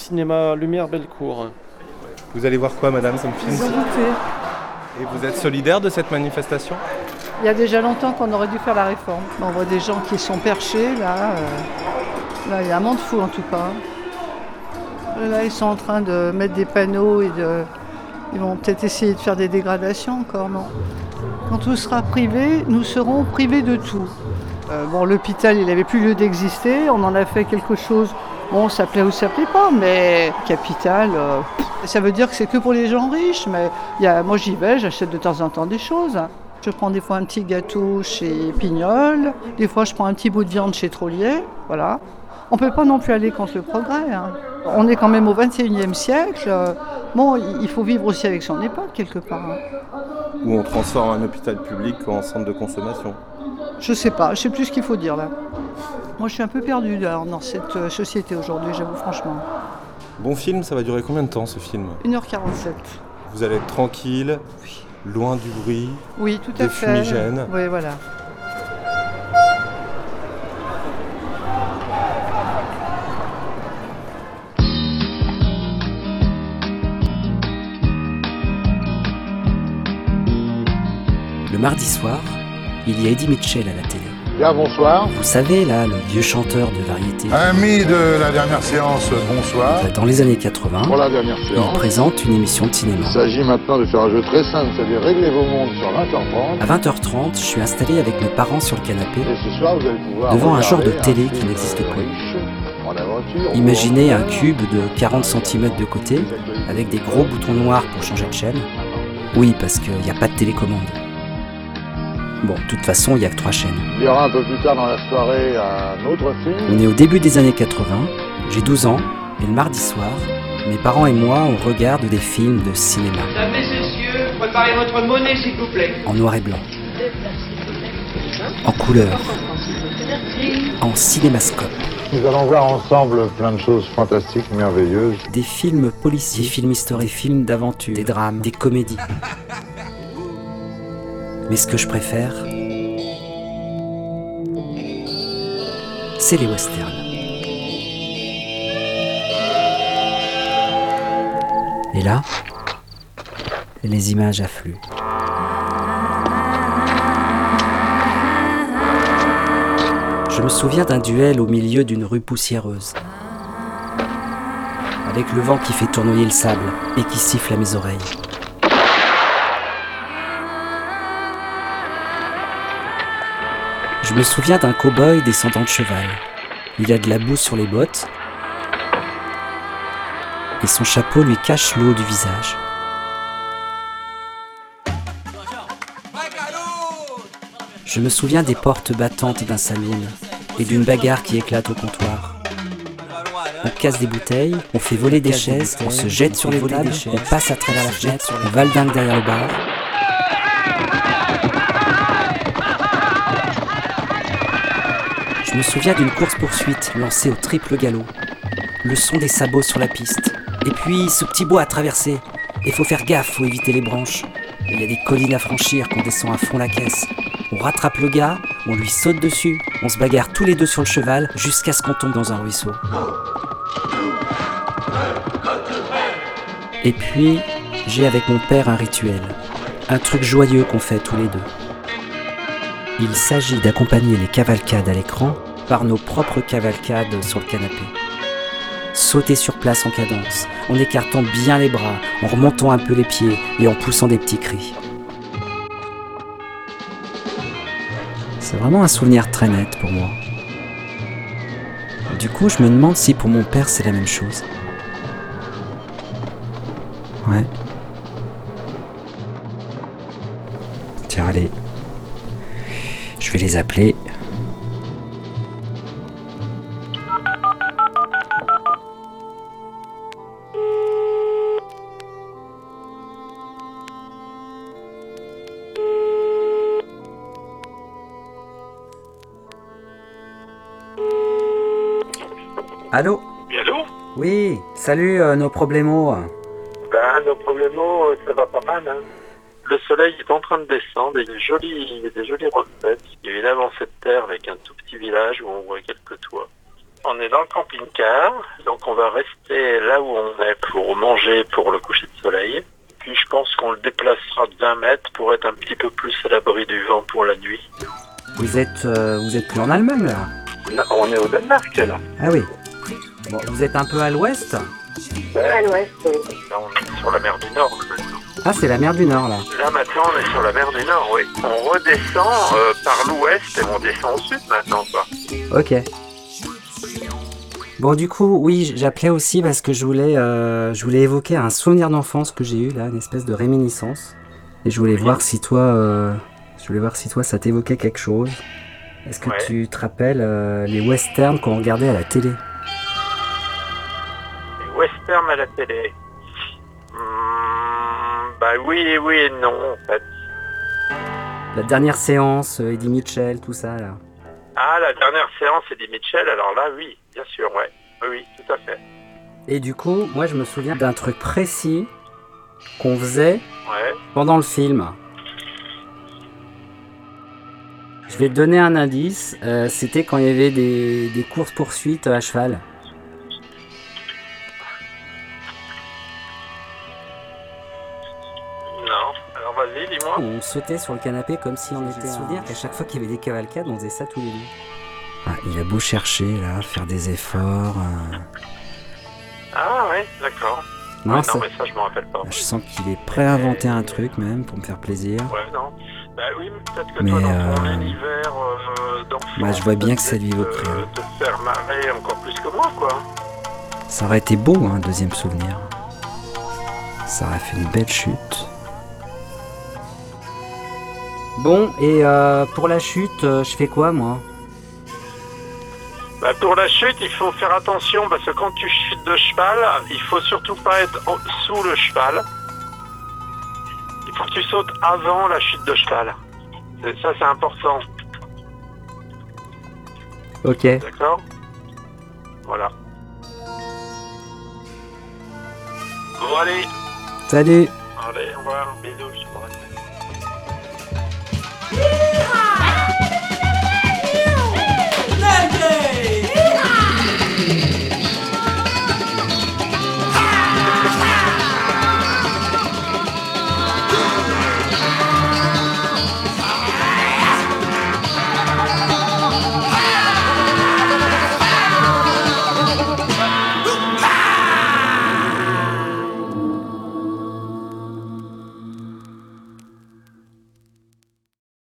Cinéma Lumière Bellecour. Vous allez voir quoi, madame, comme film Égalité. Et vous êtes solidaire de cette manifestation? Il y a déjà longtemps qu'on aurait dû faire la réforme. On voit des gens qui sont perchés, là. euh, Là, il y a un monde fou, en tout cas. Là, ils sont en train de mettre des panneaux et de... Ils vont peut-être essayer de faire des dégradations encore, non Quand tout sera privé, nous serons privés de tout. Euh, bon, l'hôpital, il n'avait plus lieu d'exister. On en a fait quelque chose. Bon, ça plaît ou ça plaît pas, mais capital, euh, ça veut dire que c'est que pour les gens riches. Mais il y a, moi, j'y vais, j'achète de temps en temps des choses. Je prends des fois un petit gâteau chez Pignol, des fois je prends un petit bout de viande chez Trollier, voilà. On ne peut pas non plus aller contre le progrès. hein. On est quand même au 21e siècle. euh, Bon, il faut vivre aussi avec son époque quelque part. hein. Où on transforme un hôpital public en centre de consommation Je sais pas, je sais plus ce qu'il faut dire là. Moi, je suis un peu perdu là, dans cette euh, société aujourd'hui, j'avoue franchement. Bon film, ça va durer combien de temps ce film 1h47. Vous allez être tranquille, loin du bruit, Oui, tout des à fait. fumigènes. Oui, voilà. Le mardi soir, il y a Eddie Mitchell à la télé. Bien, bonsoir. Vous savez, là, le vieux chanteur de variété. Amis de la dernière séance, bonsoir. Dans les années 80, Pour la dernière il présente une émission de cinéma. il s'agit maintenant de faire un jeu très simple, c'est-à-dire régler vos montres sur 20h30. À 20h30, je suis installé avec mes parents sur le canapé, Et ce soir, vous allez pouvoir devant un genre de télé qui n'existe plus. Imaginez un cube de 40 cm de côté, avec des gros boutons noirs pour changer de chaîne. Oui, parce qu'il n'y a pas de télécommande. Bon, de toute façon, il n'y a que trois chaînes. Il y aura un peu plus tard dans la soirée un autre film. On est au début des années 80, j'ai 12 ans, et le mardi soir, mes parents et moi, on regarde des films de cinéma, Mesdames, Messieurs, préparez votre monnaie, s'il vous plaît. en noir et blanc, en couleur, en cinémascope. Nous allons voir ensemble plein de choses fantastiques, merveilleuses. Des films policiers, des films historiques, des films d'aventure, des drames, des comédies. Mais ce que je préfère, c'est les westerns. Et là, les images affluent. Je me souviens d'un duel au milieu d'une rue poussiéreuse. Avec le vent qui fait tournoyer le sable et qui siffle à mes oreilles. Je me souviens d'un cow-boy descendant de cheval. Il a de la boue sur les bottes et son chapeau lui cache l'eau du visage. Je me souviens des portes battantes d'un saloon et d'une bagarre qui éclate au comptoir. On casse des bouteilles, on fait voler des chaises, on se jette sur les tables, on passe à travers la fenêtre, on valdingue derrière le bar. Je me souviens d'une course-poursuite lancée au triple galop. Le son des sabots sur la piste. Et puis ce petit bois à traverser. Et faut faire gaffe, faut éviter les branches. Il y a des collines à franchir qu'on descend à fond la caisse. On rattrape le gars, on lui saute dessus, on se bagarre tous les deux sur le cheval jusqu'à ce qu'on tombe dans un ruisseau. Et puis, j'ai avec mon père un rituel, un truc joyeux qu'on fait tous les deux. Il s'agit d'accompagner les cavalcades à l'écran par nos propres cavalcades sur le canapé. Sauter sur place en cadence, en écartant bien les bras, en remontant un peu les pieds et en poussant des petits cris. C'est vraiment un souvenir très net pour moi. Du coup, je me demande si pour mon père c'est la même chose. Ouais. Tiens, allez. Je vais les appeler. Allô Oui, allô Oui, salut euh, nos problèmes. Ben, nos problèmes, ça va pas mal. Hein. Le soleil est en train de descendre et il y a des jolies, des jolies recettes. Il y a une avancée de terre avec un tout petit village où on voit quelques toits. On est dans le camping-car, donc on va rester là où on est pour manger pour le coucher de soleil. Puis je pense qu'on le déplacera de 20 mètres pour être un petit peu plus à l'abri du vent pour la nuit. Vous êtes, euh, vous êtes plus en Allemagne là Non, on est au Danemark là. Ah oui. Bon, vous êtes un peu à l'ouest À l'ouest, Là, on est sur la mer du Nord maintenant. Ah, c'est la mer du Nord là. Là maintenant on est sur la mer du Nord, oui. On redescend euh, par l'ouest et on descend au sud maintenant quoi. Ok. Bon, du coup, oui, j'appelais aussi parce que je voulais, euh, je voulais évoquer un souvenir d'enfance que j'ai eu là, une espèce de réminiscence. Et je voulais voir si toi, euh, je voulais voir si toi, ça t'évoquait quelque chose. Est-ce que Ouais. tu te rappelles euh, les westerns qu'on regardait à la télé? Les westerns à la télé. Hmm, bah oui, oui et non en fait. La dernière séance, euh, Eddie Mitchell, tout ça là. Ah, la dernière séance, Eddie Mitchell, alors là, oui, bien sûr, ouais. Oui, oui, tout à fait. Et du coup, moi, je me souviens d'un truc précis qu'on faisait Ouais. pendant le film. Je vais te donner un indice. euh, C'était quand il y avait des, des courses-poursuites à cheval. Sautait sur le canapé comme si on était. souvenir qu'à chaque fois qu'il y avait des cavalcades, on faisait ça tous les deux. Ah, il a beau chercher là, faire des efforts. euh, Ah ouais, d'accord. Non, Ouais, ça- non, mais ça, je m'en rappelle pas. Je sens qu'il est prêt à inventer un truc même pour me faire plaisir. Ouais, non. Bah oui, mais peut-être que Mais, toi, dans ton euh, univers euh, d'enfant, Bah, je vois bien que ça peut-être, lui évoquerait. euh, te faire marrer encore plus que moi, quoi. Ça aurait été beau, un deuxième souvenir. Ça aurait fait une belle chute. Bon, et euh, pour la chute, euh, je fais quoi moi? Bah, pour la chute, il faut faire attention parce que quand tu chutes de cheval, il faut surtout pas être en- sous le cheval. Il faut que tu sautes avant la chute de cheval. C'est- Ça, c'est important. Ok. D'accord? Voilà. Bon, allez. Salut Allez, au revoir. Bisous, Yeehaw!